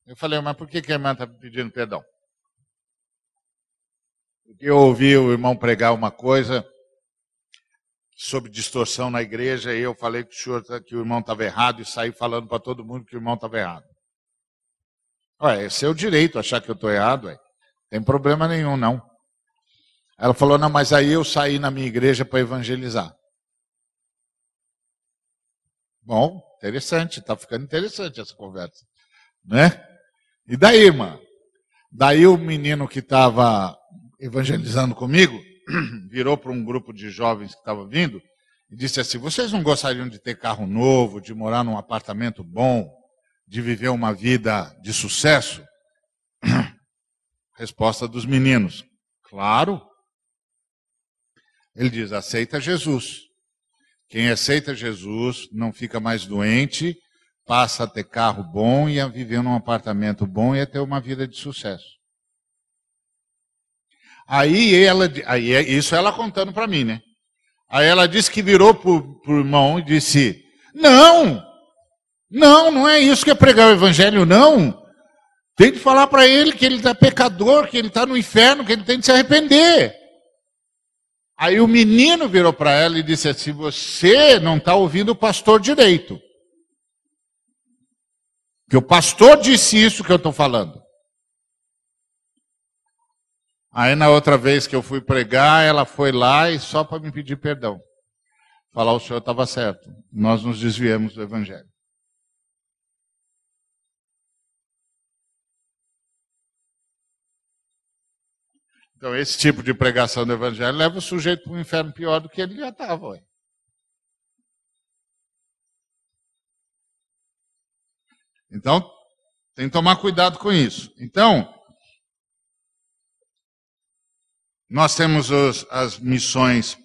Eu falei, mas por que, que a irmã está pedindo perdão? Porque eu ouvi o irmão pregar uma coisa sobre distorção na igreja, e eu falei que o, senhor, tá, que o irmão estava errado e saí falando para todo mundo que o irmão estava errado. Ué, é seu direito achar que eu estou errado, ué. tem problema nenhum, não. Ela falou, não, mas aí eu saí na minha igreja para evangelizar. Bom, interessante, está ficando interessante essa conversa. Né? E daí, irmã? Daí o menino que estava evangelizando comigo, virou para um grupo de jovens que estava vindo e disse assim: Vocês não gostariam de ter carro novo, de morar num apartamento bom, de viver uma vida de sucesso? Resposta dos meninos: Claro. Ele diz: Aceita Jesus. Quem aceita Jesus não fica mais doente, passa a ter carro bom e a viver num apartamento bom e a ter uma vida de sucesso. Aí ela, aí é isso ela contando para mim, né? Aí ela disse que virou para o irmão e disse: Não, não, não é isso que é pregar o evangelho, não. Tem que falar para ele que ele está pecador, que ele está no inferno, que ele tem que se arrepender. Aí o menino virou para ela e disse assim: Você não está ouvindo o pastor direito. Que o pastor disse isso que eu estou falando. Aí na outra vez que eu fui pregar, ela foi lá e só para me pedir perdão. Falar o senhor estava certo. Nós nos desviamos do evangelho. Então, esse tipo de pregação do evangelho leva o sujeito para um inferno pior do que ele já estava. Então, tem que tomar cuidado com isso. Então, nós temos os, as missões,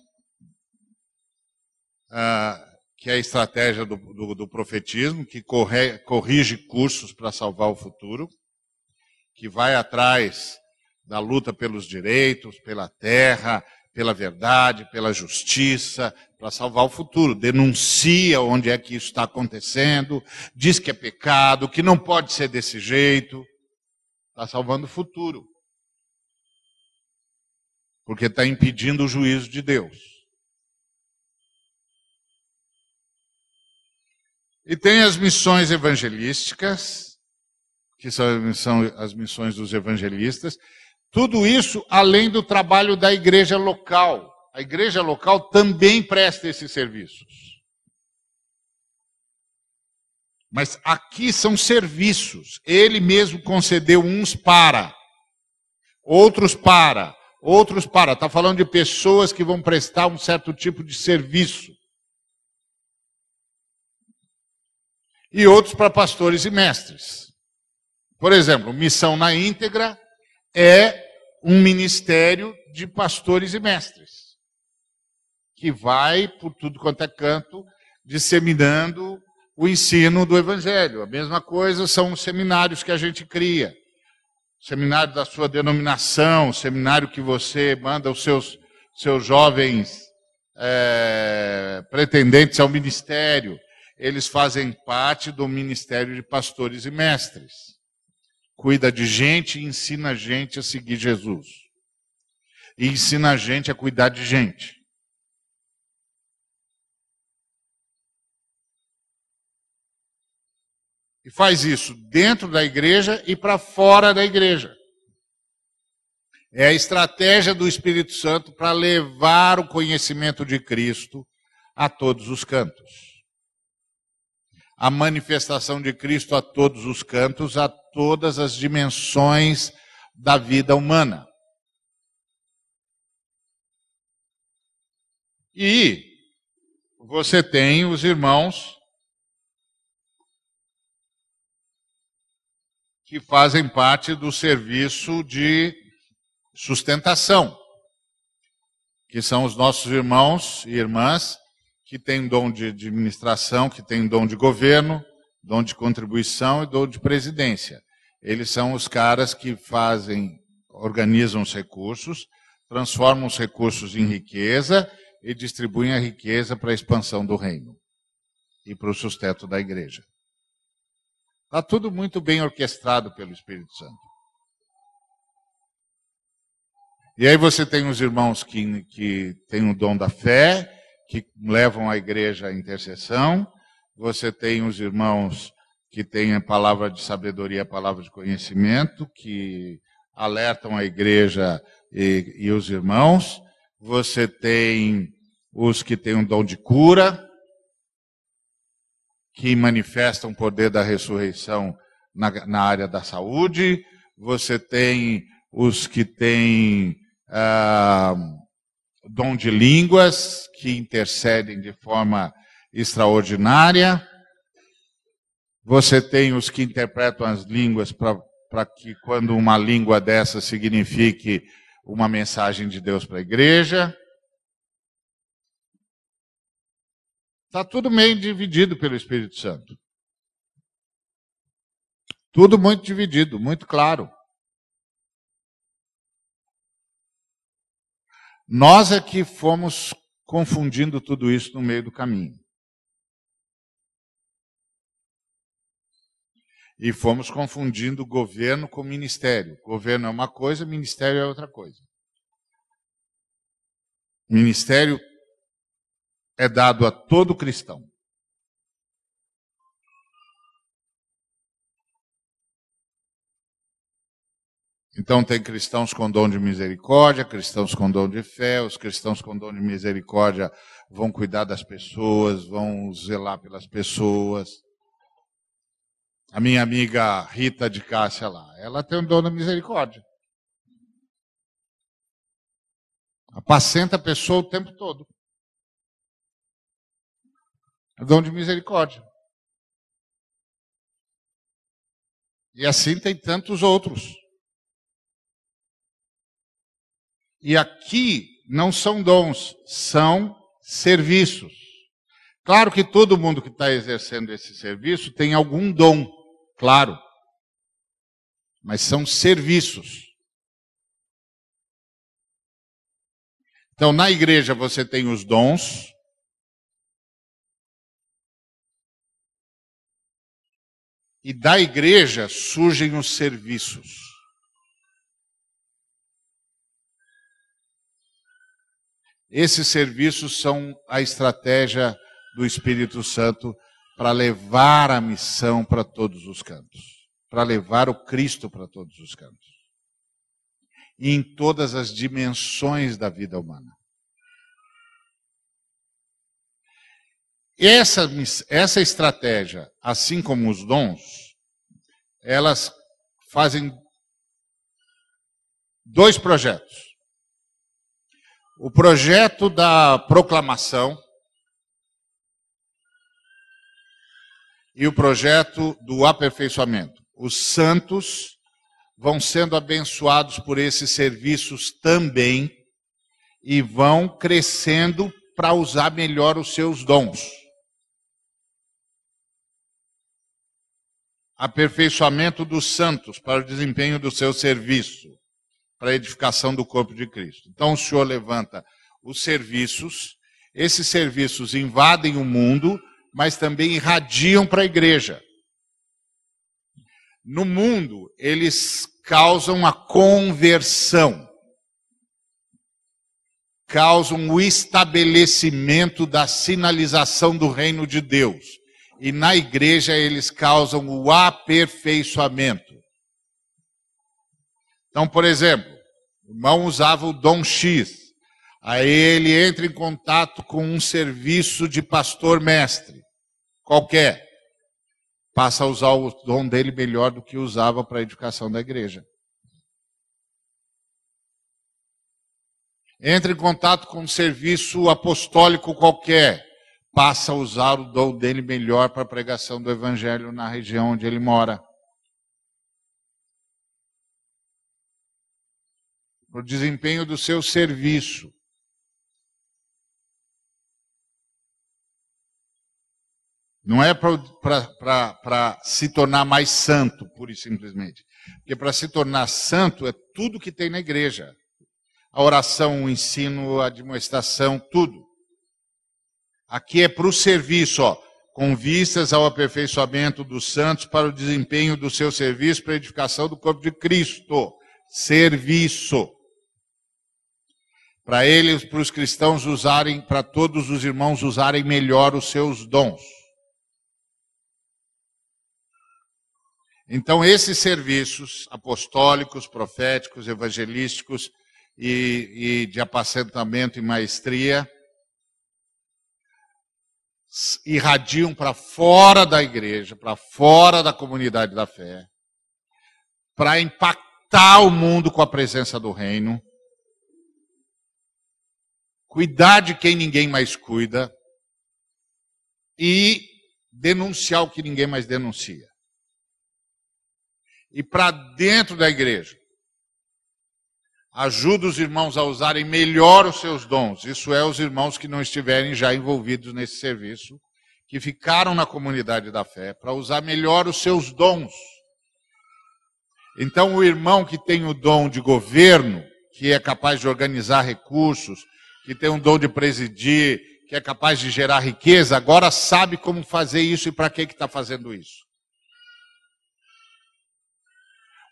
ah, que é a estratégia do, do, do profetismo, que corre, corrige cursos para salvar o futuro, que vai atrás da luta pelos direitos, pela terra, pela verdade, pela justiça, para salvar o futuro. Denuncia onde é que isso está acontecendo, diz que é pecado, que não pode ser desse jeito. Está salvando o futuro. Porque está impedindo o juízo de Deus. E tem as missões evangelísticas, que são, as missões dos evangelistas, tudo isso além do trabalho da igreja local. A igreja local também presta esses serviços. Mas aqui são serviços. Ele mesmo concedeu uns para, outros para, outros para. Está falando de pessoas que vão prestar um certo tipo de serviço. E outros para pastores e mestres. Por exemplo, missão na íntegra é um ministério de pastores e mestres, que vai por tudo quanto é canto disseminando o ensino do Evangelho. A mesma coisa são os seminários que a gente cria. Seminário da sua denominação, seminário que você manda os seus, seus jovens é, pretendentes ao ministério. Eles fazem parte do ministério de pastores e mestres cuida de gente e ensina a gente a seguir Jesus. E ensina a gente a cuidar de gente. E faz isso dentro da igreja e para fora da igreja. É a estratégia do Espírito Santo para levar o conhecimento de Cristo a todos os cantos a manifestação de Cristo a todos os cantos, a todas as dimensões da vida humana. E você tem os irmãos que fazem parte do serviço de sustentação, que são os nossos irmãos e irmãs que tem dom de administração, que tem dom de governo, dom de contribuição e dom de presidência. Eles são os caras que fazem, organizam os recursos, transformam os recursos em riqueza e distribuem a riqueza para a expansão do reino e para o sustento da igreja. Está tudo muito bem orquestrado pelo Espírito Santo. E aí você tem os irmãos que, que têm o dom da fé, que levam a igreja à intercessão, você tem os irmãos que têm a palavra de sabedoria, a palavra de conhecimento, que alertam a igreja e, e os irmãos, você tem os que têm um dom de cura, que manifestam o poder da ressurreição na, na área da saúde, você tem os que têm. Ah, dom de línguas, que intercedem de forma extraordinária. Você tem os que interpretam as línguas para que, quando uma língua dessa signifique uma mensagem de Deus para a igreja. Está tudo meio dividido pelo Espírito Santo. Tudo muito dividido, muito claro. Nós é que fomos confundindo tudo isso no meio do caminho. E fomos confundindo governo com ministério. Governo é uma coisa, ministério é outra coisa. Ministério é dado a todo cristão. Então tem cristãos com dom de misericórdia, cristãos com dom de fé, os cristãos com dom de misericórdia vão cuidar das pessoas, vão zelar pelas pessoas. A minha amiga Rita de Cássia lá, ela tem um dom da misericórdia. Apacenta a pessoa o tempo todo. É dom de misericórdia. E assim tem tantos outros. E aqui não são dons, são serviços. Claro que todo mundo que está exercendo esse serviço tem algum dom, claro. Mas são serviços. Então, na igreja você tem os dons. E da igreja surgem os serviços. Esses serviços são a estratégia do Espírito Santo para levar a missão para todos os cantos, para levar o Cristo para todos os cantos. E em todas as dimensões da vida humana. Essa, essa estratégia, assim como os dons, elas fazem dois projetos o projeto da proclamação e o projeto do aperfeiçoamento. Os santos vão sendo abençoados por esses serviços também e vão crescendo para usar melhor os seus dons. Aperfeiçoamento dos santos para o desempenho do seu serviço para a edificação do corpo de Cristo. Então o Senhor levanta os serviços, esses serviços invadem o mundo, mas também irradiam para a igreja. No mundo, eles causam a conversão, causam o estabelecimento da sinalização do reino de Deus. E na igreja, eles causam o aperfeiçoamento. Então, por exemplo, o irmão usava o dom X. Aí ele entra em contato com um serviço de pastor mestre, qualquer. Passa a usar o dom dele melhor do que usava para a educação da igreja. Entra em contato com um serviço apostólico qualquer, passa a usar o dom dele melhor para a pregação do evangelho na região onde ele mora. Para o desempenho do seu serviço. Não é para se tornar mais santo, pura e simplesmente. Porque para se tornar santo é tudo que tem na igreja: a oração, o ensino, a demonstração, tudo. Aqui é para o serviço, ó, com vistas ao aperfeiçoamento dos santos para o desempenho do seu serviço para a edificação do corpo de Cristo. Serviço para eles, para os cristãos usarem, para todos os irmãos usarem melhor os seus dons. Então, esses serviços apostólicos, proféticos, evangelísticos e, e de apacentamento e maestria irradiam para fora da igreja, para fora da comunidade da fé, para impactar o mundo com a presença do reino cuidar de quem ninguém mais cuida e denunciar o que ninguém mais denuncia. E para dentro da igreja, ajuda os irmãos a usarem melhor os seus dons. Isso é, os irmãos que não estiverem já envolvidos nesse serviço, que ficaram na comunidade da fé, para usar melhor os seus dons. Então, o irmão que tem o dom de governo, que é capaz de organizar recursos, que tem um dom de presidir, que é capaz de gerar riqueza, agora sabe como fazer isso e para que está fazendo isso.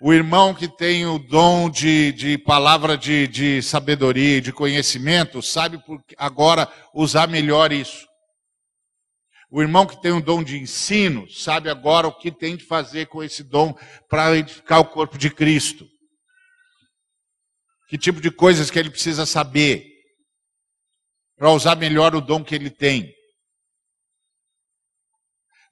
O irmão que tem o dom de, de palavra de, de sabedoria, de conhecimento, sabe agora usar melhor isso. O irmão que tem o dom de ensino, sabe agora o que tem que fazer com esse dom para edificar o corpo de Cristo. Que tipo de coisas que ele precisa saber para usar melhor o dom que ele tem.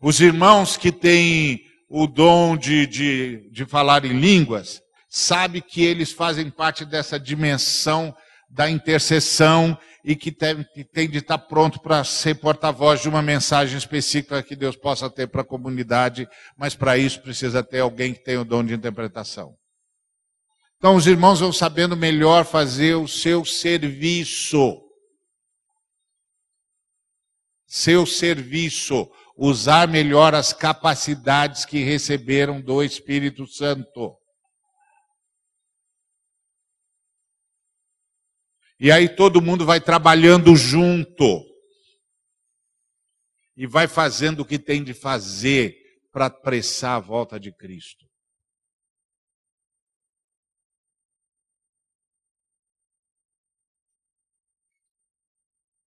Os irmãos que têm o dom de, de, de falar em línguas, sabe que eles fazem parte dessa dimensão da intercessão e que tem, tem de estar pronto para ser porta-voz de uma mensagem específica que Deus possa ter para a comunidade, mas para isso precisa ter alguém que tenha o dom de interpretação. Então os irmãos vão sabendo melhor fazer o seu serviço. Seu serviço, usar melhor as capacidades que receberam do Espírito Santo. E aí todo mundo vai trabalhando junto. E vai fazendo o que tem de fazer para apressar a volta de Cristo.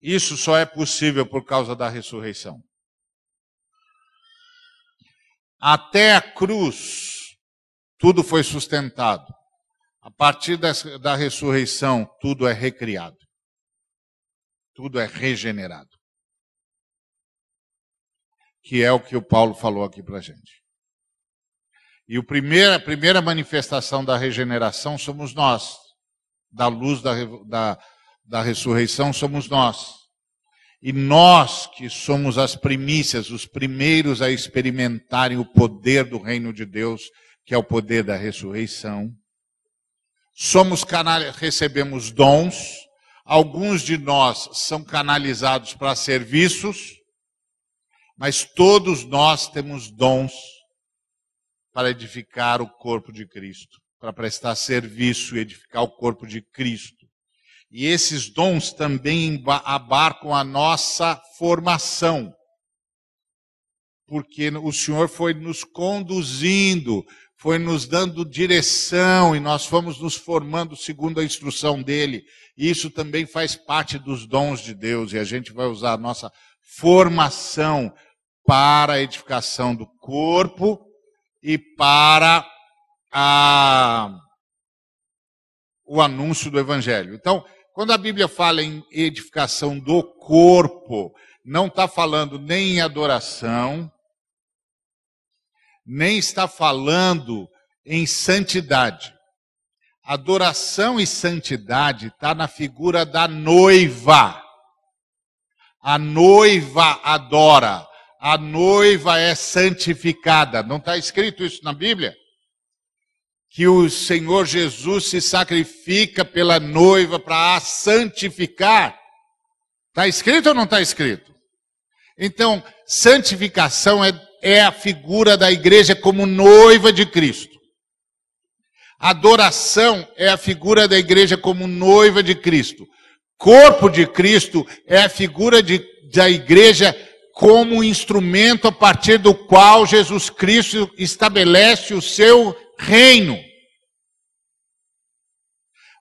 Isso só é possível por causa da ressurreição. Até a cruz, tudo foi sustentado. A partir da, ressurreição, tudo é recriado. Tudo é regenerado. Que é o que o Paulo falou aqui para a gente. E o primeiro, a primeira manifestação da regeneração somos nós. Da luz da, da, da ressurreição somos nós. E nós, que somos as primícias, os primeiros a experimentarem o poder do reino de Deus, que é o poder da ressurreição, somos canal, recebemos dons, alguns de nós são canalizados para serviços, mas todos nós temos dons para edificar o corpo de Cristo, para prestar serviço e edificar o corpo de Cristo. E esses dons também abarcam a nossa formação. Porque o Senhor foi nos conduzindo, foi nos dando direção e nós fomos nos formando segundo a instrução dele. Isso também faz parte dos dons de Deus e a gente vai usar a nossa formação para a edificação do corpo e para a, o anúncio do evangelho. Então, quando a Bíblia fala em edificação do corpo, não está falando nem em adoração, nem está falando em santidade. Adoração e santidade está na figura da noiva. A noiva adora, a noiva é santificada. Não está escrito isso na Bíblia? Que o Senhor Jesus se sacrifica pela noiva para a santificar. Está escrito ou não está escrito? Então, santificação é, é a figura da igreja como noiva de Cristo. Adoração é a figura da igreja como noiva de Cristo. Corpo de Cristo é a figura de, da igreja como instrumento a partir do qual Jesus Cristo estabelece o seu reino.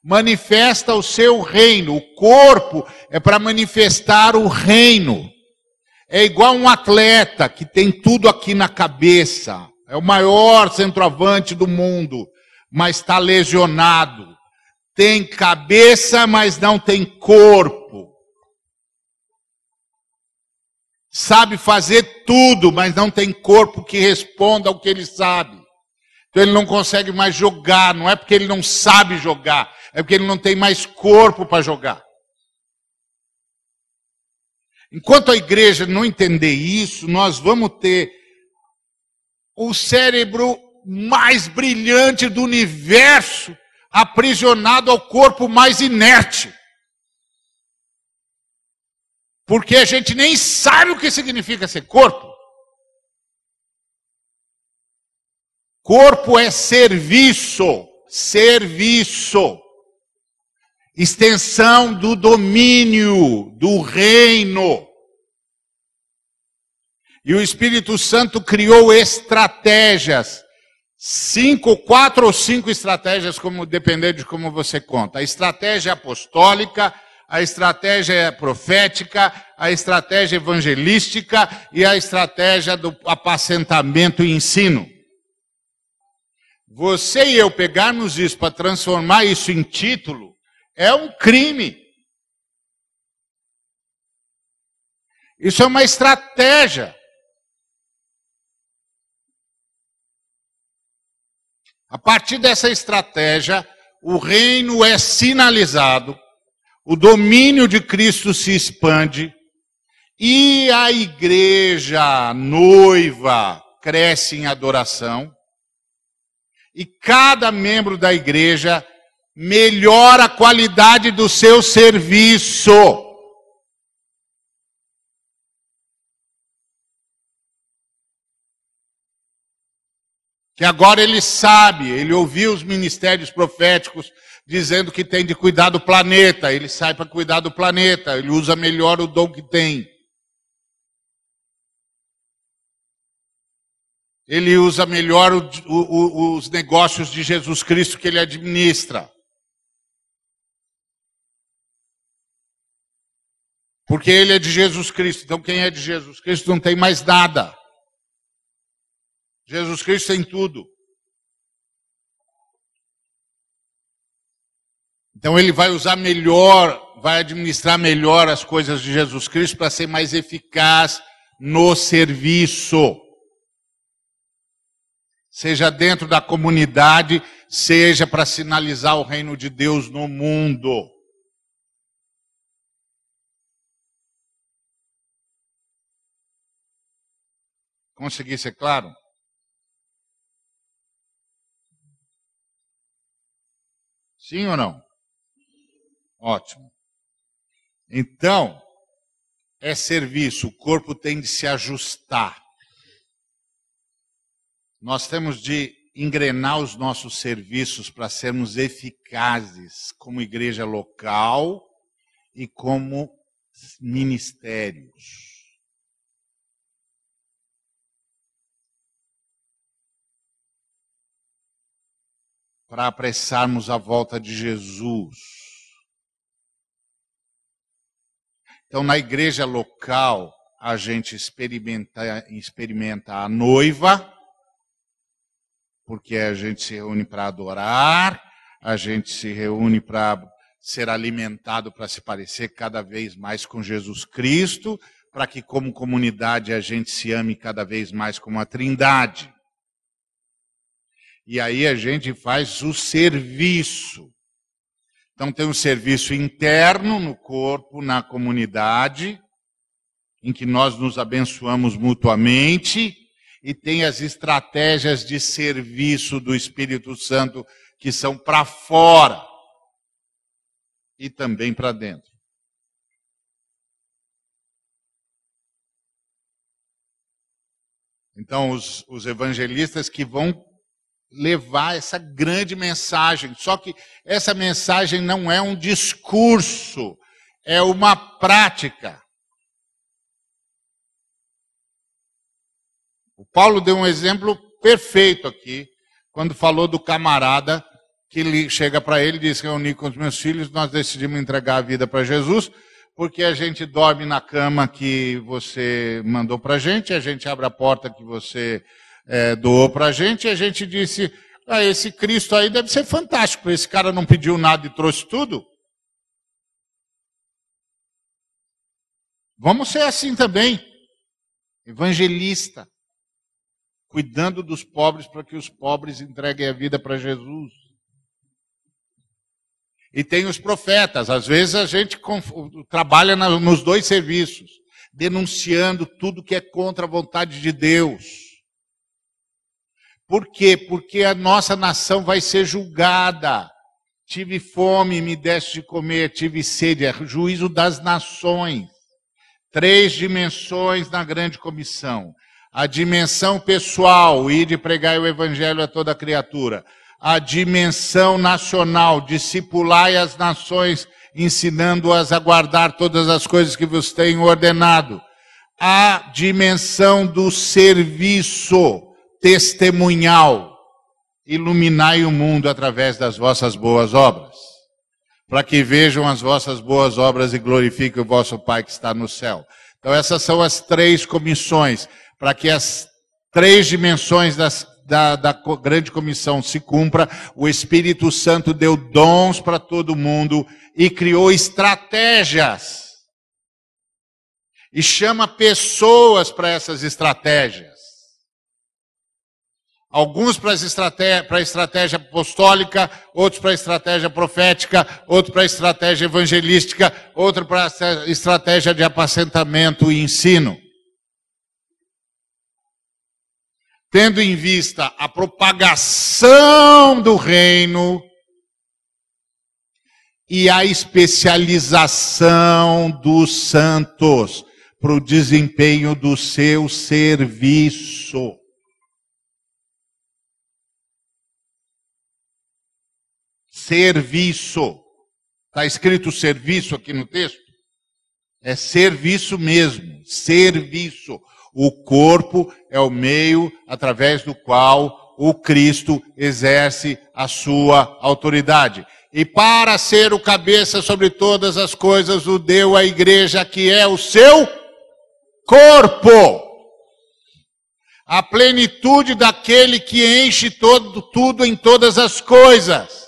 Manifesta o seu reino. O corpo é para manifestar o reino. É igual um atleta que tem tudo aqui na cabeça. É o maior centroavante do mundo, mas está lesionado. Tem cabeça, mas não tem corpo. Sabe fazer tudo, mas não tem corpo que responda ao que ele sabe. Então ele não consegue mais jogar, não é porque ele não sabe jogar, é porque ele não tem mais corpo para jogar. Enquanto a igreja não entender isso, nós vamos ter o cérebro mais brilhante do universo aprisionado ao corpo mais inerte. Porque a gente nem sabe o que significa ser corpo. Corpo é serviço, serviço. Extensão do domínio, do reino. E o Espírito Santo criou estratégias. Cinco, quatro ou cinco estratégias, como depender de como você conta. A estratégia apostólica, a estratégia profética, a estratégia evangelística e a estratégia do apacentamento e ensino. Você e eu pegarmos isso para transformar isso em título é um crime. Isso é uma estratégia. A partir dessa estratégia, o reino é sinalizado, o domínio de Cristo se expande e a igreja noiva cresce em adoração. E cada membro da igreja melhora a qualidade do seu serviço. que agora ele sabe, ele ouviu os ministérios proféticos dizendo que tem de cuidar do planeta, ele sai para cuidar do planeta, ele usa melhor o dom que tem. Ele usa melhor o, o, os negócios de Jesus Cristo que ele administra. Porque ele é de Jesus Cristo. Então, quem é de Jesus Cristo não tem mais nada. Jesus Cristo tem tudo. Então ele vai usar melhor, vai administrar melhor as coisas de Jesus Cristo para ser mais eficaz no serviço. Seja dentro da comunidade, seja para sinalizar o reino de Deus no mundo. Consegui ser claro? Sim ou não? Ótimo. Então, é serviço, o corpo tem de se ajustar. Nós temos de engrenar os nossos serviços para sermos eficazes como igreja local e como ministérios. para apressarmos a volta de Jesus. Então, na igreja local, a gente experimenta, experimenta a noiva, porque a gente se reúne para adorar, a gente se reúne para ser alimentado para se parecer cada vez mais com Jesus Cristo, para que, como comunidade, a gente se ame cada vez mais como a Trindade. E aí a gente faz o serviço. Então tem um serviço interno no corpo, na comunidade, em que nós nos abençoamos mutuamente, e tem as estratégias de serviço do Espírito Santo que são para fora e também para dentro. Então, os, os evangelistas que vão levar essa grande mensagem. Só que essa mensagem não é um discurso, é uma prática. Paulo deu um exemplo perfeito aqui, quando falou do camarada que ele chega para ele e diz: Reuni com os meus filhos, nós decidimos entregar a vida para Jesus, porque a gente dorme na cama que você mandou para a gente, a gente abre a porta que você é, doou para a gente, e a gente disse: ah, esse Cristo aí deve ser fantástico, esse cara não pediu nada e trouxe tudo. Vamos ser assim também, evangelista, cuidando dos pobres para que os pobres entreguem a vida para Jesus. E tem os profetas, às vezes a gente trabalha nos dois serviços, denunciando tudo que é contra a vontade de Deus. Por quê? Porque a nossa nação vai ser julgada. Tive fome, me deste de comer, tive sede, é juízo das nações. Três dimensões na grande comissão. A dimensão pessoal, ir de pregar o evangelho a toda criatura. A dimensão nacional, discipulai as nações, ensinando-as a guardar todas as coisas que vos tenho ordenado. A dimensão do serviço, testemunhal. Iluminai o mundo através das vossas boas obras, para que vejam as vossas boas obras e glorifiquem o vosso Pai que está no céu. Então, essas são as três comissões, para que as três dimensões das, da, da grande comissão se cumpra, o Espírito Santo deu dons para todo mundo e criou estratégias. E chama pessoas para essas estratégias. Alguns para a estratégia, apostólica, outros para a estratégia profética, outros para a estratégia evangelística, outro para a estratégia de apacentamento e ensino. Tendo em vista a propagação do reino e a especialização dos santos para o desempenho do seu serviço. serviço. Está escrito serviço aqui no texto? É serviço mesmo, serviço. O corpo é o meio através do qual o Cristo exerce a sua autoridade. E para ser o cabeça sobre todas as coisas, o deu à igreja que é o seu corpo. A plenitude daquele que enche todo, tudo em todas as coisas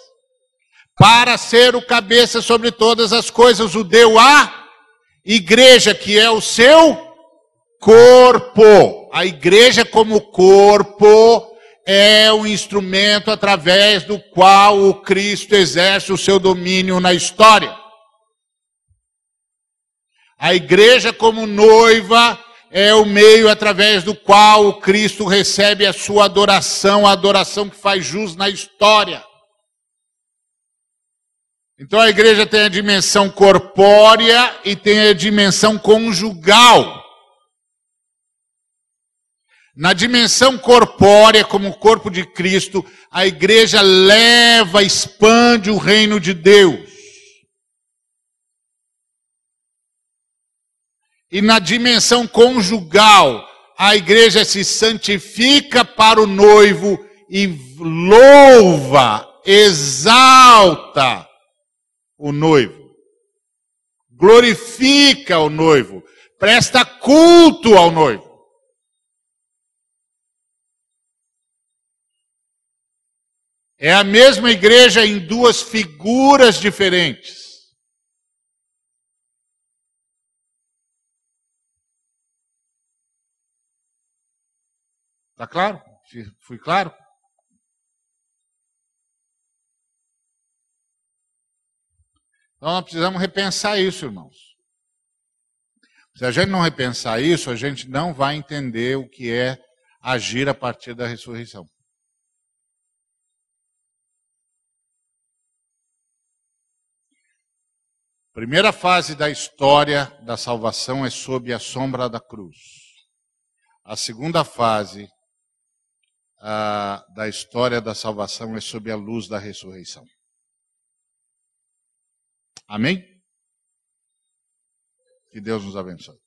para ser o cabeça sobre todas as coisas, o deu à igreja, que é o seu corpo. A igreja, como corpo, é o instrumento através do qual o Cristo exerce o seu domínio na história. A igreja, como noiva, é o meio através do qual o Cristo recebe a sua adoração, a adoração que faz jus na história. Então a igreja tem a dimensão corpórea e tem a dimensão conjugal. Na dimensão corpórea, como o corpo de Cristo, a igreja leva, expande o reino de Deus. E na dimensão conjugal, a igreja se santifica para o noivo e louva, exalta o noivo, glorifica o noivo, presta culto ao noivo. É a mesma igreja em duas figuras diferentes. Está claro? Fui claro? Então nós precisamos repensar isso, irmãos. Se a gente não repensar isso, a gente não vai entender o que é agir a partir da ressurreição. Primeira fase da história da salvação é sob a sombra da cruz. A segunda fase da história da salvação é sob a luz da ressurreição. Amém? Que Deus nos abençoe.